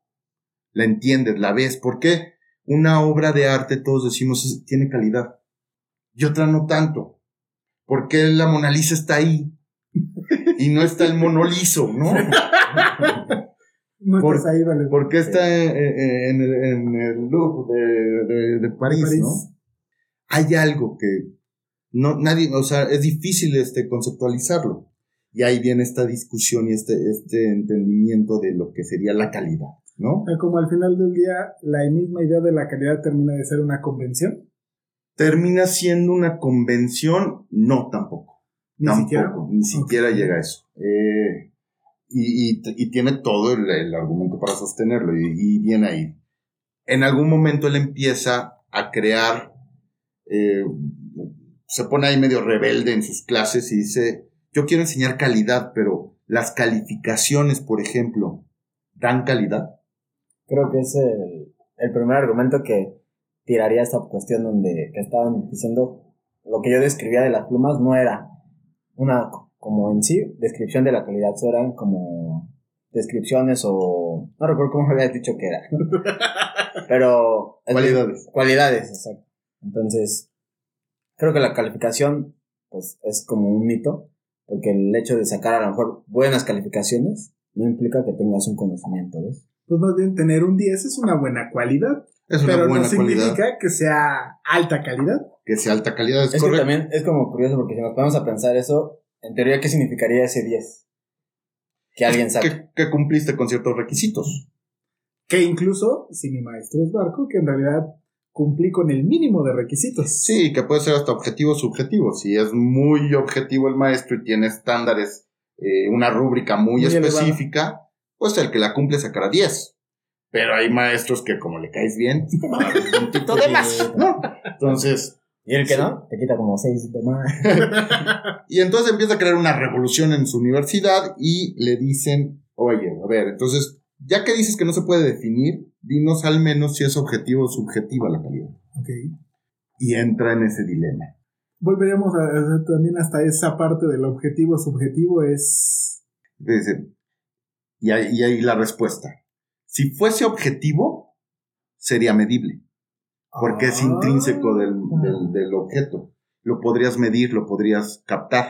la entiendes, la ves. ¿Por qué? Una obra de arte, todos decimos, tiene calidad. Y otra no tanto. ¿Por qué la Mona Lisa está ahí? Y no está el monolizo, ¿no? No Por- estás ahí, vale. ¿Por qué está en, en el, en el Louvre de, de- de París, París. no? Hay algo que no, nadie, o sea, es difícil este, conceptualizarlo. Y ahí viene esta discusión y este, este entendimiento de lo que sería la calidad, ¿no? Sea, como al final del día, la misma idea de la calidad termina de ser una convención. ¿Termina siendo una convención? No, tampoco. Ni tampoco, siquiera. Ni siquiera llega a eso. Eh, y, y- y tiene todo el, el argumento para sostenerlo y, y viene ahí. En algún momento él empieza a crear, eh, se pone ahí medio rebelde en sus clases y dice, yo quiero enseñar calidad, pero las calificaciones, por ejemplo, ¿dan calidad? Creo que es el, el primer argumento que tiraría esta cuestión donde que estaban diciendo lo que yo describía de las plumas no era una como en sí descripción de la calidad, eran como descripciones o no recuerdo cómo *laughs* habías dicho que era. *laughs* Pero Cualidades. cualidades, exacto. Entonces, creo que la calificación pues es como un mito, porque el hecho de sacar a lo mejor buenas calificaciones no implica que tengas un conocimiento eso. Pues más bien, tener un 10 es una buena cualidad, Es una pero buena no significa cualidad. que sea alta calidad. Que sea alta calidad, es, Es que correcto. también es como curioso porque si nos ponemos a pensar eso, en teoría, ¿qué significaría ese 10? Que alguien saque. que, que cumpliste con ciertos requisitos. Que incluso, si mi maestro es barco, que en realidad cumplí con el mínimo de requisitos. Sí, que puede ser hasta objetivo o subjetivo. Si es muy objetivo el maestro y tiene estándares, eh, una rúbrica muy, Muy elevada. específica, pues el que la cumple sacará 10. Pero hay maestros que como le caes bien, *laughs* te van a dar un puntito de más, ¿no? Entonces, Y el que no, te quita como 6 de más. y entonces empieza a crear una revolución en su universidad y le dicen, oye, a ver, entonces, ya que dices que no se puede definir, dinos al menos si es objetivo o subjetiva la calidad. Ok. Y entra en ese dilema. Volveríamos a, a- también hasta esa parte del objetivo subjetivo es... Dice, y ahí, y ahí la respuesta. Si fuese objetivo, sería medible, porque es Ah. intrínseco del, del, del objeto. Lo podrías medir, lo podrías captar.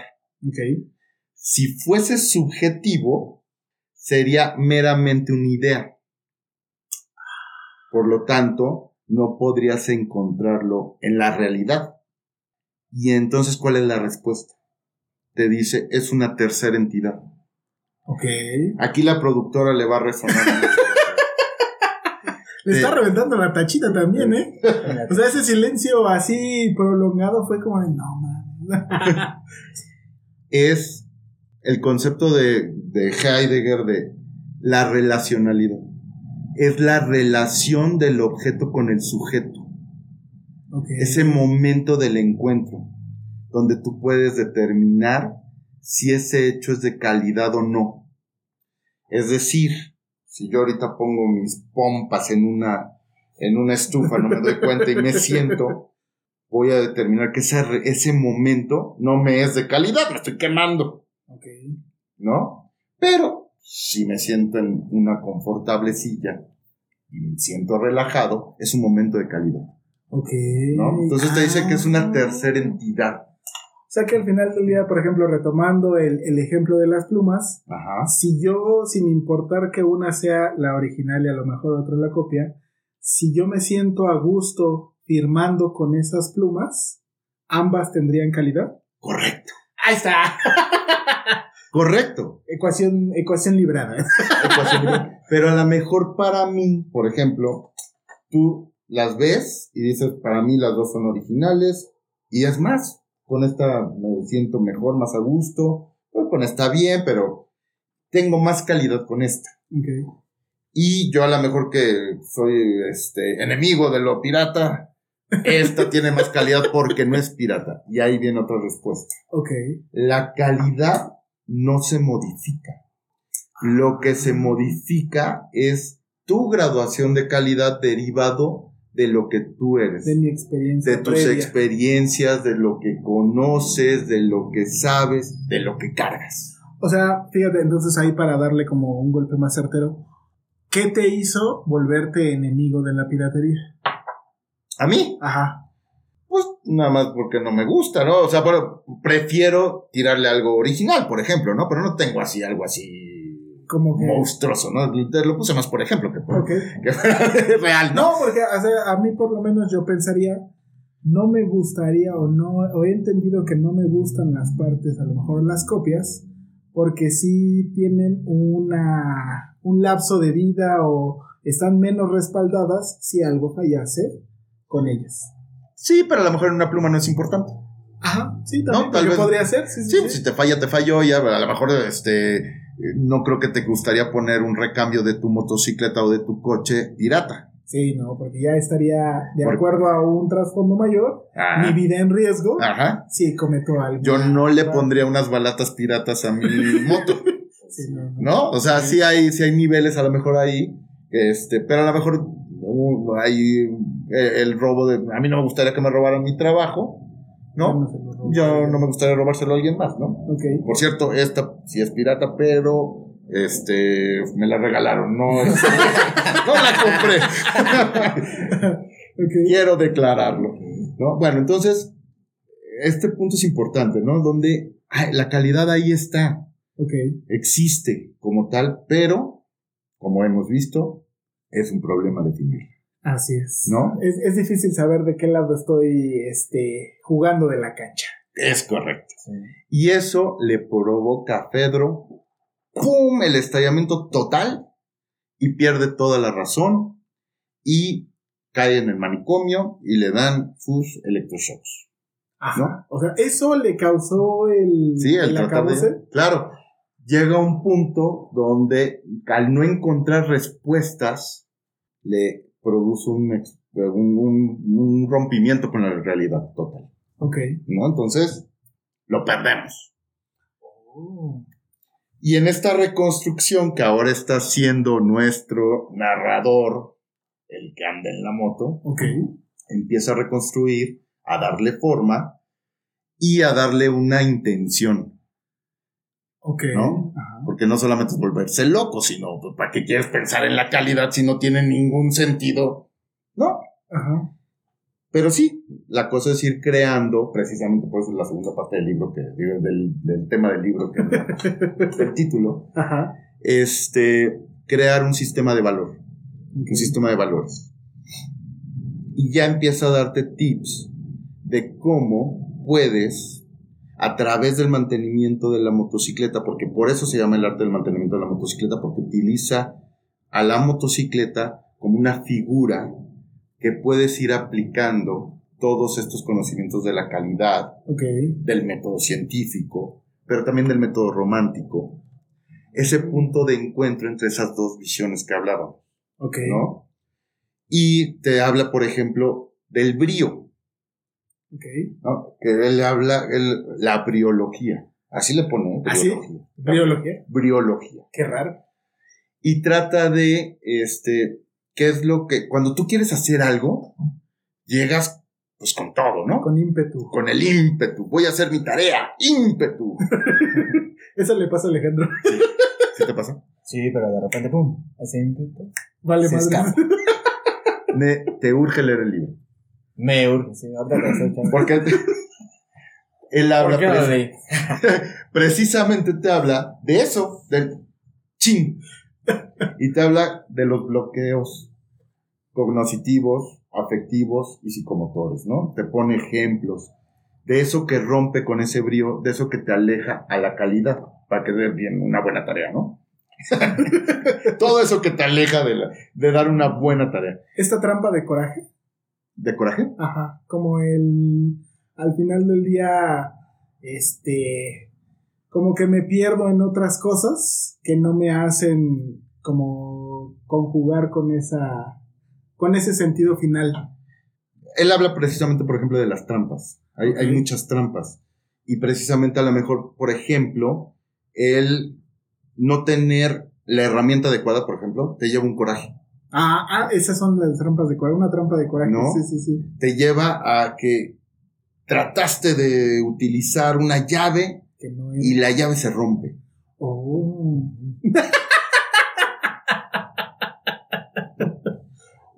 Ok. Si fuese subjetivo, sería meramente una idea. Por lo tanto, no podrías encontrarlo en la realidad. Y entonces, ¿cuál es la respuesta? Te dice, es una tercera entidad. Ok. Aquí la productora le va a resonar. *laughs* Le está reventando la tachita también, ¿eh? *laughs* O sea, ese silencio así prolongado fue como de, no, man. *laughs* es el concepto de, de Heidegger de la relacionalidad. Es la relación del objeto con el sujeto. Ese momento del encuentro, donde tú puedes determinar si ese hecho es de calidad o no. Es decir, si yo ahorita pongo mis pompas en una, en una estufa, no me doy cuenta y me siento, voy a determinar que ese, ese momento no me es de calidad, me estoy quemando. Ok. ¿no? Pero si me siento en una confortable silla y me siento relajado, es un momento de calidad. Ok. ¿no? Entonces te dice que es una Ah. tercera entidad. O sea que al final del día, por ejemplo, retomando el, el ejemplo de las plumas, Ajá. si yo, sin importar que una sea la original y a lo mejor otra la copia, si yo me siento a gusto firmando con esas plumas, ambas tendrían calidad. Correcto. Ahí está. *laughs* Correcto. ecuación, ecuación librada. *laughs* Ecuación libre. Pero a lo mejor para mí, por ejemplo, tú las ves y dices, para mí las dos son originales. Y es más, con esta me siento mejor, más a gusto. Pues con esta bien, pero tengo más calidad con esta. Y yo a lo mejor que soy este enemigo de lo pirata, esta tiene más calidad porque no es pirata. Y ahí viene otra respuesta. La calidad no se modifica. Lo que se modifica es tu graduación de calidad derivado de lo que tú eres. De mi experiencia. De tus previa. experiencias, de lo que conoces, de lo que sabes, de lo que cargas. O sea, fíjate, entonces ahí para darle como un golpe más certero, ¿qué te hizo volverte enemigo de la piratería? A mí, Ajá. pues nada más porque no me gusta, ¿no? O sea, pero prefiero tirarle algo original, por ejemplo, ¿no? Pero no tengo así algo así Como que. monstruoso, ¿no? Te lo puse más por ejemplo que por *laughs* que real, ¿no? No, porque o sea, a mí por lo menos yo pensaría, no me gustaría o no, o he entendido que no me gustan las partes, a lo mejor las copias, porque sí tienen una, un lapso de vida o están menos respaldadas si algo fallase con ellas. Sí, pero a lo mejor en una pluma no es importante. Ajá, sí, también No, tal vez- podría ser, sí, sí, Sí, sí. pues, si te falla, te falló, ya a lo mejor este no creo que te gustaría poner un recambio de tu motocicleta o de tu coche pirata. Sí, no, porque ya estaría de acuerdo a un trasfondo mayor, mi vida en riesgo, Ajá. si cometo algo. Yo no le pondría unas balatas piratas a mi *laughs* moto. Sí, no, no. ¿no? O sea, sí hay, sí hay niveles a lo mejor ahí, este, pero a lo mejor uh, hay eh, el robo de, a mí no me gustaría que me robaran mi trabajo, ¿no? robo. Yo no me gustaría robárselo a alguien más, ¿no? Ok. Por cierto, esta sí es pirata, pero este me la regalaron, no, es- *laughs* no la compré. Quiero declararlo, ¿no? Bueno, entonces este punto es importante, ¿no? Donde ay, la calidad ahí está Ok. existe como tal, pero, como hemos visto, es un problema definirlo, Así es. ¿no? Es, es difícil saber de qué lado estoy este, jugando de la cancha. Es correcto. Y eso le provoca a Fedro, ¡pum!, el estallamiento total y pierde toda la razón y cae en el manicomio y le dan sus electroshocks. Ajá. O sea, eso le causó el, Sí, el acabose. Claro, llega un punto donde al no encontrar respuestas, le produce un, ex- un, un- un rompimiento con la realidad total. Ok. ¿No? Entonces, lo perdemos. Oh. Y en esta reconstrucción que ahora está siendo nuestro narrador, el que anda en la moto, Ok. empieza a reconstruir, a darle forma y a darle una intención. Ok. ¿No? Ajá. Porque no solamente es volverse loco, sino pues, ¿para qué quieres pensar en la calidad si no tiene ningún sentido? No. Ajá. Pero sí, la cosa es ir creando, precisamente por eso es la segunda parte del libro, que del, del tema del libro, que *laughs* el título, Ajá. este, crear un sistema de valor, un sistema de valores. Y ya empieza a darte tips de cómo puedes, a través del mantenimiento de la motocicleta, porque por eso se llama el arte del mantenimiento de la motocicleta, porque utiliza a la motocicleta como una figura que puedes ir aplicando todos estos conocimientos de la calidad, del método científico, pero también del método romántico. Ese punto de encuentro entre esas dos visiones que hablábamos, Ok. ¿no? Y te habla, por ejemplo, del brío, Ok. ¿no? Que él habla el- la briología. Así le pone, ¿eh? ¿Ah? Briología. Biología. Briología. Qué raro. Y trata de, este, qué es lo que, cuando tú quieres hacer algo, llegas, pues con todo, ¿no? Con ímpetu. Con el ímpetu. Voy a hacer mi tarea. ímpetu. *laughs* Eso le pasa a Alejandro. ¿Sí te pasa? Sí, pero de repente, pum, ese ímpetu. Vale, Se madre. escapa. *laughs* Ne- te urge leer el libro. Me urge, sí. Porque él habla *laughs* precisamente te habla de eso, del chin. Y te habla de los bloqueos cognitivos, afectivos y psicomotores, ¿no? Te pone ejemplos de eso que rompe con ese brío, de eso que te aleja a la calidad, para que dé bien una buena tarea, ¿no? *laughs* Todo eso que te aleja de, la- de dar una buena tarea. Esta trampa de coraje. ¿De coraje? Ajá. Como el. Al final del día. Este. Como que me pierdo en otras cosas que no me hacen como conjugar con esa. con ese sentido final. él habla precisamente, por ejemplo, de las trampas. Hay, hay muchas trampas. Y precisamente a lo mejor, por ejemplo, el no tener la herramienta adecuada, por ejemplo, te lleva un coraje. Ah, ah, esas son las trampas de coraje. Una trampa de coraje. ¿No? Sí, sí, sí. Te lleva a que trataste de utilizar una llave Que no es. y la llave se rompe. Oh.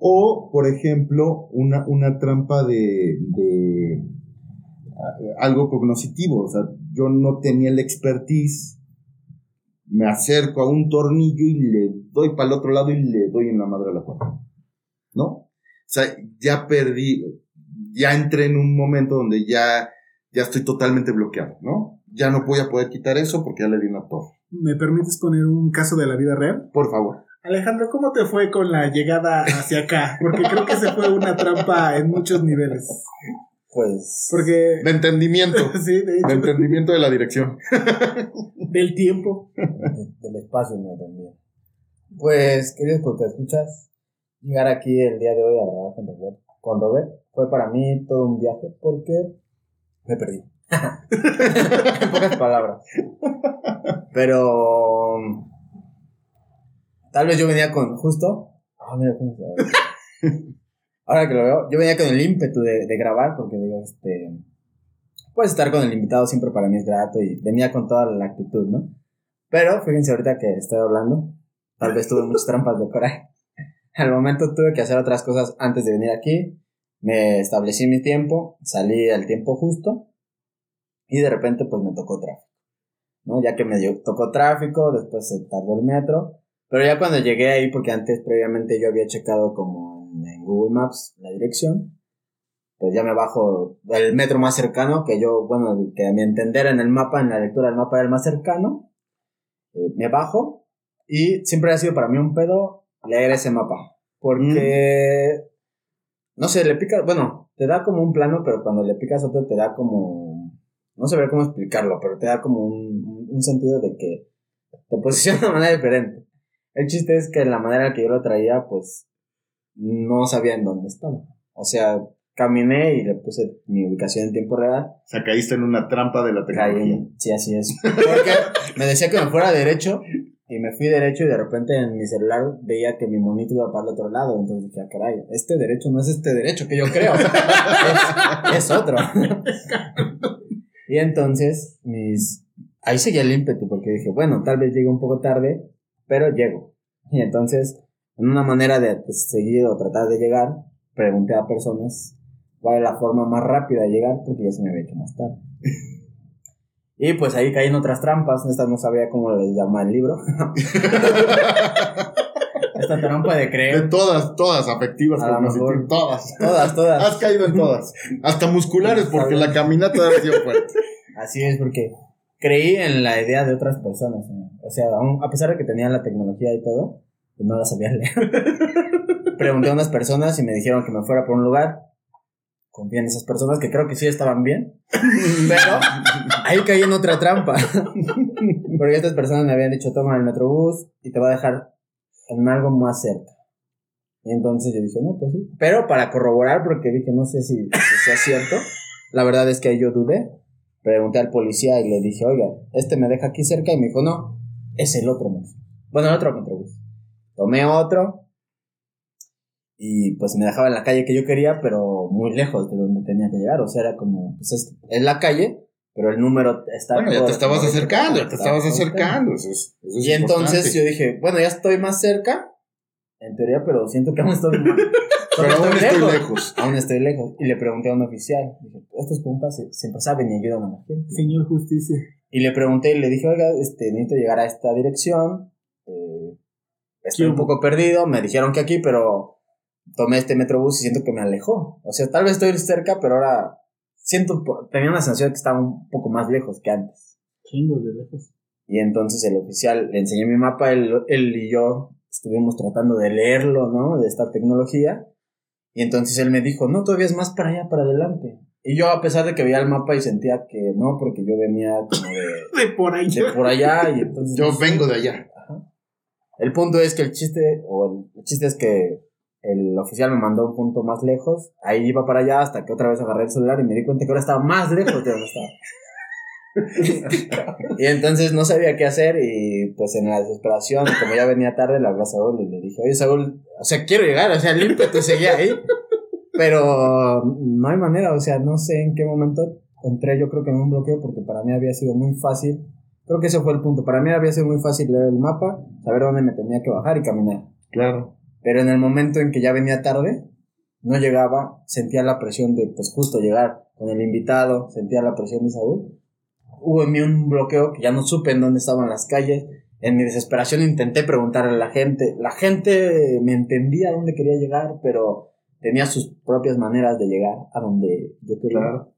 O, por ejemplo, una, una trampa de, de ah, algo cognoscitivo. O sea, yo no tenía la expertise. Me acerco a un tornillo y le doy para el otro lado y le doy en la madre a la puerta. ¿No? O sea, ya perdí, ya entré en un momento donde ya, ya estoy totalmente bloqueado, ¿no? Ya no voy a poder quitar eso porque ya le di una torre. ¿Me permites poner un caso de la vida real? Por favor. Alejandro, ¿cómo te fue con la llegada hacia acá? Porque creo que se fue una trampa en muchos niveles. Pues. Porque. De entendimiento. *laughs* Sí, de entendimiento de la dirección. *laughs* del tiempo. de- del espacio mío también. Pues, queridos porque escuchas, llegar aquí el día de hoy a grabar con Robert, con Robert fue para mí todo un viaje porque me perdí. *laughs* en pocas palabras. Pero tal vez yo venía con justo. Ah, mira cómo se. Ahora que lo veo, yo venía con el ímpetu de, grabar porque digo, este. Pues estar con el invitado siempre para mí es grato y venía con toda la actitud, ¿no? Pero fíjense ahorita que estoy hablando, tal vez tuve muchas trampas de coraje. *laughs* Al momento tuve que hacer otras cosas antes de venir aquí. Me establecí mi tiempo, salí al tiempo justo y de repente pues me tocó tráfico. ¿no? Ya que me dio- tocó tráfico, después se tardó el metro. Pero ya cuando llegué ahí, porque antes previamente yo había checado como en, en Google Maps la dirección, pues ya me bajo del metro más cercano, que yo, bueno, el que a mi entender en el mapa, en la lectura del mapa era el más cercano. Eh, me bajo y siempre ha sido para mí un pedo leer ese mapa. Porque, no sé, le pica, bueno, te da como un plano, pero cuando le picas otro te da como, no sé cómo explicarlo, pero te da como un, un- sentido de que te posiciona de manera diferente. El chiste es que la manera en que yo lo traía, pues, no sabía en dónde estaba. O sea, caminé y le puse mi ubicación en tiempo real. O sea, caíste en una trampa de la Caí tecnología. en- Sí, así es. Porque me decía que me fuera derecho y me fui derecho y de repente en mi celular veía que mi monito iba para el otro lado. Entonces dije, ah, caray, este derecho no es este derecho que yo creo. es, es otro. y entonces mis... Ahí seguía el ímpetu porque dije, bueno, tal vez llegue un poco tarde, pero llego. Y entonces, en una manera de seguir o tratar de llegar, pregunté a personas cuál es la forma más rápida de llegar porque ya se me había hecho más tarde. *laughs* Y pues ahí caí en otras trampas, estas no sabía cómo les llama el libro. *laughs* Esta trampa de De creer. todas, todas, afectivas, A mejor. todas. Todas, todas. Has caído en todas. Hasta musculares, porque la caminata ha sido fuerte. Así es, porque creí en la idea de otras personas. ¿no? O sea, a pesar de que tenía la tecnología y todo, no la sabía leer. *laughs* Pregunté a unas personas y me dijeron que me fuera por un lugar. Confié en esas personas que creo que sí estaban bien. *laughs* Pero ahí caí en otra trampa. *laughs* Porque estas personas me habían dicho, toma el metrobús y te va a dejar en algo más cerca. Y entonces yo dije, no, pues sí. Pero para corroborar, porque dije, no sé si, si sea cierto, la verdad es que ahí yo dudé. Pregunté al policía y le dije, oiga, este me deja aquí cerca. Y me dijo, no, es el otro metro. Bueno, el otro metrobús. Tomé otro. Y pues me dejaba en la calle que yo quería, pero muy lejos de donde tenía que llegar. O sea, era como, pues es, es la calle, pero el número está... Bueno, ya te estabas acercando, ya te estaba estabas acercando. Eso es, eso es Y entonces importante. yo dije, bueno, ya estoy más cerca, en teoría, pero siento que aún estoy, *laughs* Pero aún estoy lejos. Aún estoy lejos. Y le pregunté a un oficial, dije, estos compas se- siempre saben y ayudan a la gente. Señor Justicia. Y le pregunté y le dije, oiga, este, necesito llegar a esta dirección. eh, estoy un poco perdido. Me dijeron que aquí, pero tomé este metrobús y siento que me alejó. O sea, tal vez estoy cerca, pero ahora siento, tenía una sensación de que estaba un poco más lejos que antes. Chingos de lejos. Y entonces el oficial le enseñé mi mapa, él, él y yo estuvimos tratando de leerlo, ¿no? De esta tecnología. Y entonces él me dijo, no, todavía es más para allá, para adelante. Y yo, a pesar de que veía el mapa y sentía que no, porque yo venía como de, *laughs* De por ahí. de por allá y entonces... Yo vengo de allá. El punto es que el chiste, o el, el chiste es que el oficial me mandó un punto más lejos, ahí iba para allá hasta que otra vez agarré el celular y me di cuenta que ahora estaba más lejos de donde estaba. *laughs* y entonces no sabía qué hacer y pues en la desesperación, como ya venía tarde, le hablé a Saúl y le dije, oye Saúl, o sea, quiero llegar, o sea, el ímpetu seguía ahí, pero no hay manera, o sea, no sé en qué momento entré yo creo que en un bloqueo porque para mí había sido muy fácil, creo que ese fue el punto, para mí había sido muy fácil leer el mapa, saber dónde me tenía que bajar y caminar. Claro. Pero en el momento en que ya venía tarde, no llegaba, sentía la presión de, pues justo llegar con el invitado, sentía la presión de Saúl. Hubo en mí un bloqueo que ya no supe en dónde estaban las calles. En mi desesperación intenté preguntarle a la gente. La gente me entendía a dónde quería llegar, pero tenía sus propias maneras de llegar a donde yo quería. Claro.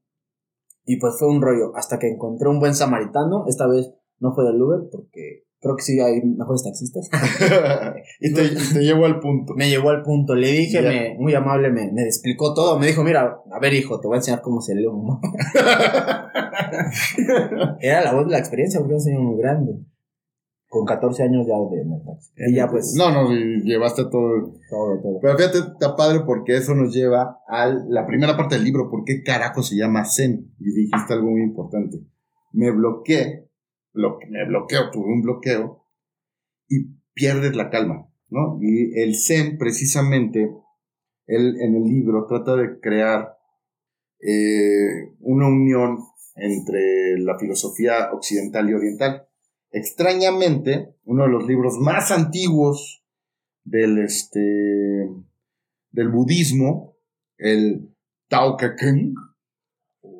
Y pues fue un rollo, hasta que encontré un buen samaritano. Esta vez no fue del Uber, porque creo que sí hay mejores taxistas. *laughs* y te, te llevo al punto. Me llevó al punto, le dije, me, muy amable, me, me explicó todo. Me dijo, mira, a ver, hijo, te voy a enseñar cómo se lee un mapa. *laughs* Era la voz de la experiencia, porque era un señor muy grande. Con 14 años ya de en el taxi. Y ya, pues, No, no, y llevaste todo. todo, todo. Pero fíjate, está padre porque eso nos lleva a la primera parte del libro. ¿Por qué carajo se llama Zen? Y dijiste algo muy importante. Me bloqueé, blo- me bloqueo, tuve un bloqueo y pierdes la calma, ¿no? Y el Zen, precisamente, él en el libro trata de crear eh, una unión entre la filosofía occidental y oriental. Extrañamente, uno de los libros más antiguos del este del budismo, el Tao Te Ching,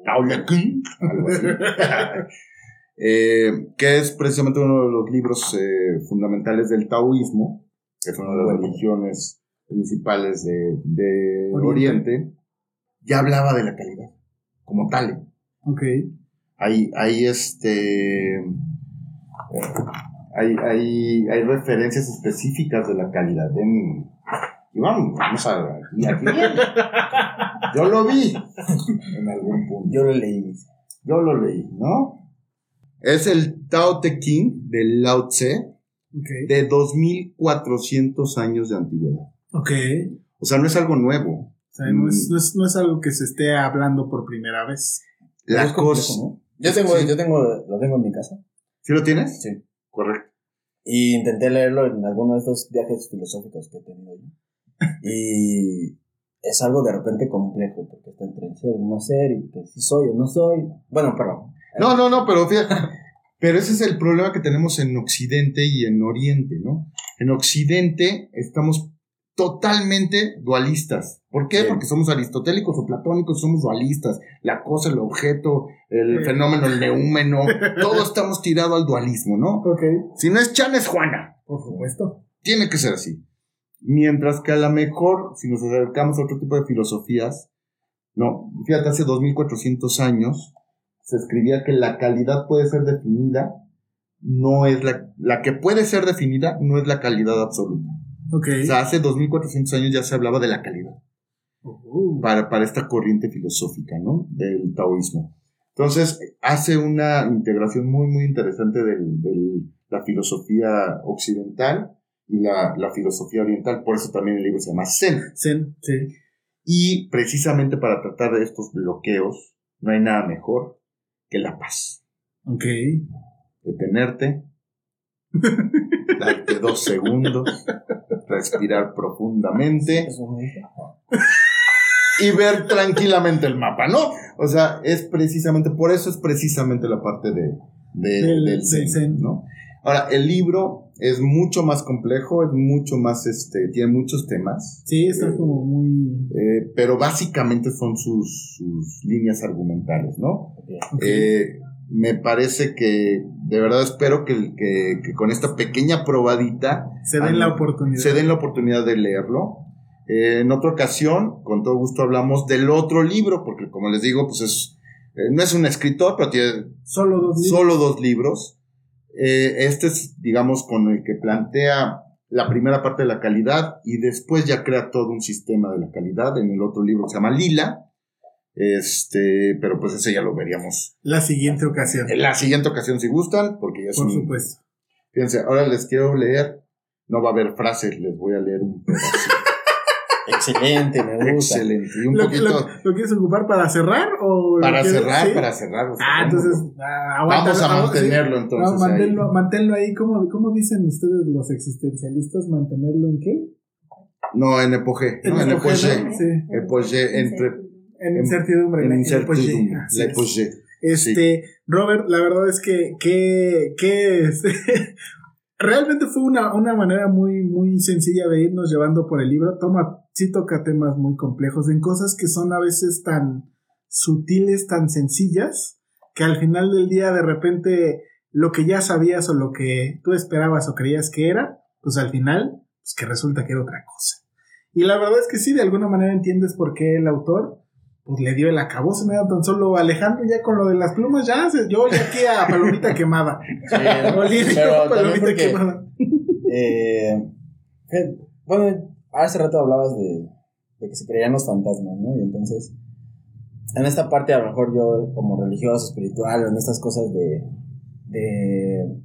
Tao Te Ching, algo así, *laughs* eh, que es precisamente uno de los libros eh, fundamentales del taoísmo, que es una de las religiones principales de, de Oriente. Oriente, ya hablaba de la calidad, como tal. Ok. Hay, hay este. Eh, Hay, hay, hay referencias específicas de la calidad. En, y vamos, vamos a. Aquí, aquí *laughs* viene. Yo lo vi en algún punto. Yo lo leí. Yo lo leí, ¿no? Es el Tao Te Ching de Lao Tse Ok. de 2400 años de antigüedad. Ok. O sea, no es algo nuevo. O sea, no es, no, es, no es algo que se esté hablando por primera vez. La cosa. ¿no? Yo tengo, Sí. yo tengo, lo tengo en mi casa. ¿Sí lo tienes? Sí. Correcto. Y intenté leerlo en alguno de estos viajes filosóficos que he tenido yo. *laughs* Y es algo de repente complejo, porque está entre el ser y no ser, y que si soy o no soy. Bueno, perdón. No, no, no, pero fíjate. Pero ese es el problema que tenemos en Occidente y en Oriente, ¿no? En Occidente estamos totalmente dualistas. ¿Por qué? Sí. Porque somos aristotélicos o platónicos, somos dualistas. La cosa, el objeto, el Sí. fenómeno, el neúmeno, *laughs* todo estamos tirados al dualismo, ¿no? Ok. Si no es Chan, es Juana. Por supuesto. Tiene que ser así. Mientras que a lo mejor, si nos acercamos a otro tipo de filosofías, no, fíjate, hace 2400 años se escribía que la calidad puede ser definida, no es la, la que puede ser definida, no es la calidad absoluta. Ok. O sea, hace 2400 años ya se hablaba de la calidad Uh, para, para esta corriente filosófica, ¿no? Del taoísmo. Entonces, hace una integración muy, muy interesante de la filosofía occidental y la, la filosofía oriental. Por eso también el libro se llama Zen. Zen, sí. Y precisamente para tratar de estos bloqueos, no hay nada mejor que la paz. Ok. Detenerte, darte dos segundos, *laughs* respirar profundamente y ver tranquilamente el mapa, ¿no? O sea, es precisamente, por eso es precisamente la parte de, de- Del- del, zen, zen. ¿no? Ahora, el libro es mucho más complejo, es mucho más, este, tiene muchos temas. Sí, está como muy. Eh, pero básicamente son sus, sus líneas argumentales, ¿no? ok. Eh, me parece que, de verdad espero que, que- que con esta pequeña probadita se den la oportunidad. se den la oportunidad de leerlo. Eh, en otra ocasión, con todo gusto hablamos del otro libro, porque como les digo, pues es, eh, no es un escritor, pero tiene Solo dos libros. solo dos libros. Eh, este es, digamos, con el que plantea la primera parte de la calidad y después ya crea todo un sistema de la calidad en el otro libro que se llama Lila. Este, pero pues ese ya lo veríamos La siguiente ocasión. en la siguiente ocasión si gustan, porque ya es Por un- supuesto. Fíjense, ahora les quiero leer, no va a haber frases, les voy a leer un pedacito. *laughs* Excelente, me gusta. Excelente. Y un ¿Lo, poquito lo- lo quieres ocupar para cerrar? O para quieres- cerrar, sí? para cerrar. o sea, Ah, vamos- entonces. ah, aguanta, Vamos a ah, mantenerlo sí. entonces. No, ahí. manténlo, manténlo ahí. ¿Cómo, ¿Cómo dicen ustedes los existencialistas? ¿Mantenerlo en qué? No, en epoge. No, en epoge. ¿no? Sí. Epoge, entre. En En- incertidumbre. En el incertidumbre. epoge, así La epoge. Este, Robert, la verdad es que, que, que este, *laughs* realmente fue una, una manera muy, muy sencilla de irnos llevando por el libro. Toma, sí toca temas muy complejos, en cosas que son a veces tan sutiles, tan sencillas, que al final del día de repente lo que ya sabías o lo que tú esperabas o creías que era, pues al final, pues que resulta que era otra cosa. Y la verdad es que sí, de alguna manera entiendes por qué el autor pues le dio el acabose, no era tan solo Alejandro ya con lo de las plumas, ya se, yo ya aquí a palomita *laughs* quemada. Sí, *laughs* Bolivia, pero también palomita porque, quemada. eh, que- bueno, hace rato hablabas de, de que se creían los fantasmas, ¿no? Y entonces, en esta parte a lo mejor yo como religioso, espiritual, en estas cosas de, de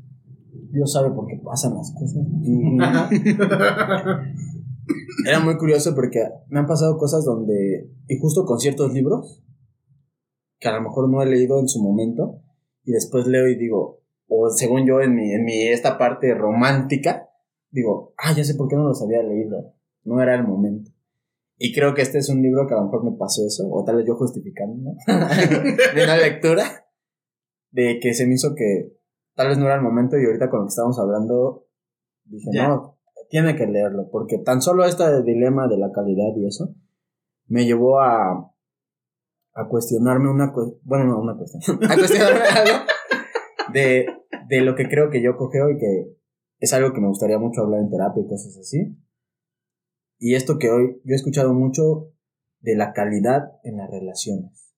Dios sabe por qué pasan las cosas. *laughs* Era muy curioso porque me han pasado cosas donde, y justo con ciertos libros, que a lo mejor no he leído en su momento, y después leo y digo, o según yo en mi, en mi esta parte romántica, digo, ah, ya sé por qué no los había leído, no era el momento. Y creo que este es un libro que a lo mejor me pasó eso, o tal vez yo justificando, ¿no? *laughs* de una lectura, de que se me hizo que tal vez no era el momento y ahorita con lo que estábamos hablando, dije, Ya. no, tiene que leerlo, porque tan solo este dilema de la calidad y eso, me llevó a, a cuestionarme una cuestión, bueno, no, una cuestión, *laughs* a cuestionarme algo de, de lo que creo que yo cogeo y que es algo que me gustaría mucho hablar en terapia y cosas así. Y esto que hoy yo he escuchado mucho de la calidad en las relaciones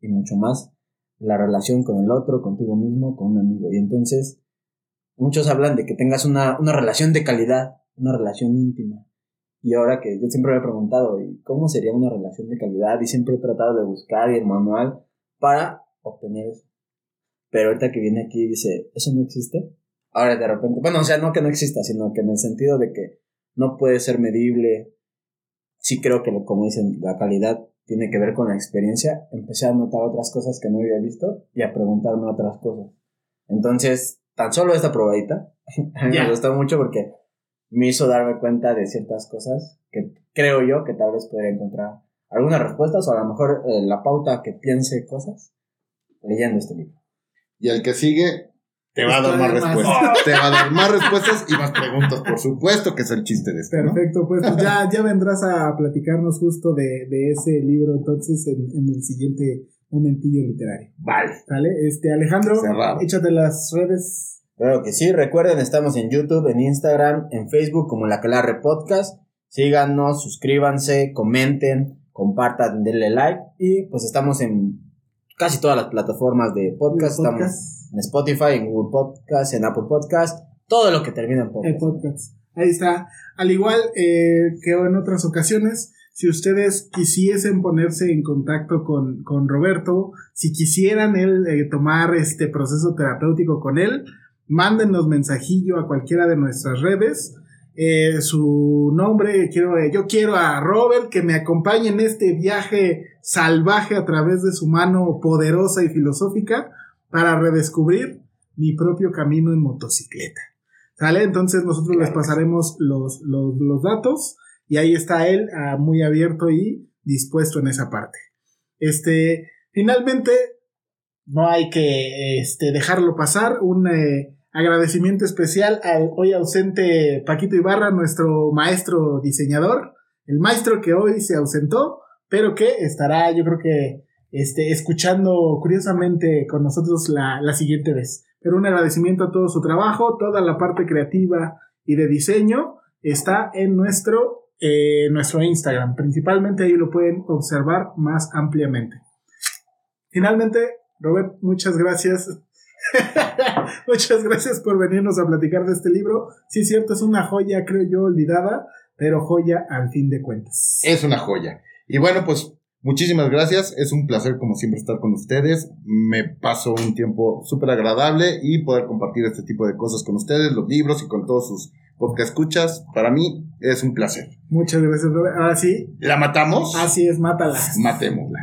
y mucho más la relación con el otro, contigo mismo, con un amigo. Y entonces muchos hablan de que tengas una, una relación de calidad, una relación íntima. Y ahora que yo siempre me he preguntado, ¿y cómo sería una relación de calidad? Y siempre he tratado de buscar y el manual para obtener eso. Pero ahorita que viene aquí dice, ¿eso no existe? Ahora de repente, bueno, o sea, no que no exista, sino que en el sentido de que no puede ser medible. Sí creo que, como dicen, la calidad tiene que ver con la experiencia. Empecé a notar otras cosas que no había visto y a preguntarme otras cosas. Entonces, tan solo esta probadita, *laughs* a mí Ya. me gustó mucho porque me hizo darme cuenta de ciertas cosas que creo yo que tal vez podría encontrar algunas respuestas o a lo mejor eh, la pauta que piense cosas leyendo este libro. Y el que sigue te va a dar más respuestas. *laughs* Te va a dar más respuestas y más preguntas, por supuesto, que es el chiste de esto. ¿no? Perfecto, pues, pues ya, ya vendrás a platicarnos justo de, de ese libro entonces en, en el siguiente momentillo literario. Vale. ¿Sale? Este, Alejandro, Cerrado. échate las redes. Claro que sí, recuerden, estamos en YouTube, en Instagram, en Facebook como La Calarre Podcast. Síganos, suscríbanse, comenten, compartan, denle like y pues estamos en casi todas las plataformas de podcast. Podcast. Estamos en Spotify, en Google Podcast, en Apple Podcast, todo lo que termina en El podcast. podcast. Ahí está. Al igual eh, que en otras ocasiones, si ustedes quisiesen ponerse en contacto con, con Roberto, si quisieran él eh, tomar este proceso terapéutico con él, mándenos mensajillo a cualquiera de nuestras redes. eh, su nombre, quiero, eh, yo quiero a Robert que me acompañe en este viaje salvaje a través de su mano poderosa y filosófica para redescubrir mi propio camino en motocicleta. ¿Sale? Entonces nosotros les pasaremos los, los, los datos y ahí está él ah, muy abierto y dispuesto en esa parte. Este, finalmente, no hay que este, dejarlo pasar. Un eh, agradecimiento especial al hoy ausente Paquito Ibarra, nuestro maestro diseñador, el maestro que hoy se ausentó, pero que estará, yo creo que, este, escuchando curiosamente con nosotros la, la siguiente vez. Pero un agradecimiento a todo su trabajo, toda la parte creativa y de diseño está en nuestro, eh, nuestro Instagram. Principalmente ahí lo pueden observar más ampliamente. Finalmente, Robert, muchas gracias. *laughs* muchas gracias por venirnos a platicar de este libro. Sí, es cierto, es una joya, creo yo, olvidada, pero joya al fin de cuentas. Es una joya. Y bueno, pues muchísimas gracias. Es un placer, como siempre, estar con ustedes. Me paso un tiempo súper agradable y poder compartir este tipo de cosas con ustedes, los libros y con todos sus podcast escuchas. Para mí es un placer. Muchas gracias, Robert. Ahora sí. ¿La matamos? Así es, mátala. Matémosla.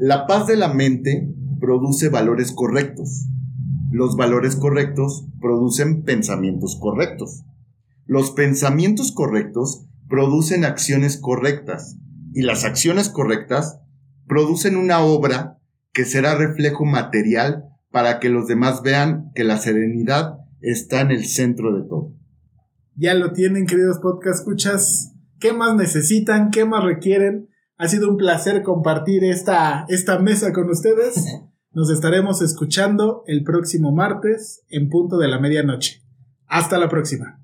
La paz de la mente produce valores correctos. Los valores correctos producen pensamientos correctos. Los pensamientos correctos producen acciones correctas y las acciones correctas producen una obra que será reflejo material para que los demás vean que la serenidad está en el centro de todo. Ya lo tienen, queridos podcast escuchas. ¿Qué más necesitan? ¿Qué más requieren? Ha sido un placer compartir esta, esta mesa con ustedes. *laughs* Nos estaremos escuchando el próximo martes en punto de la medianoche. Hasta la próxima.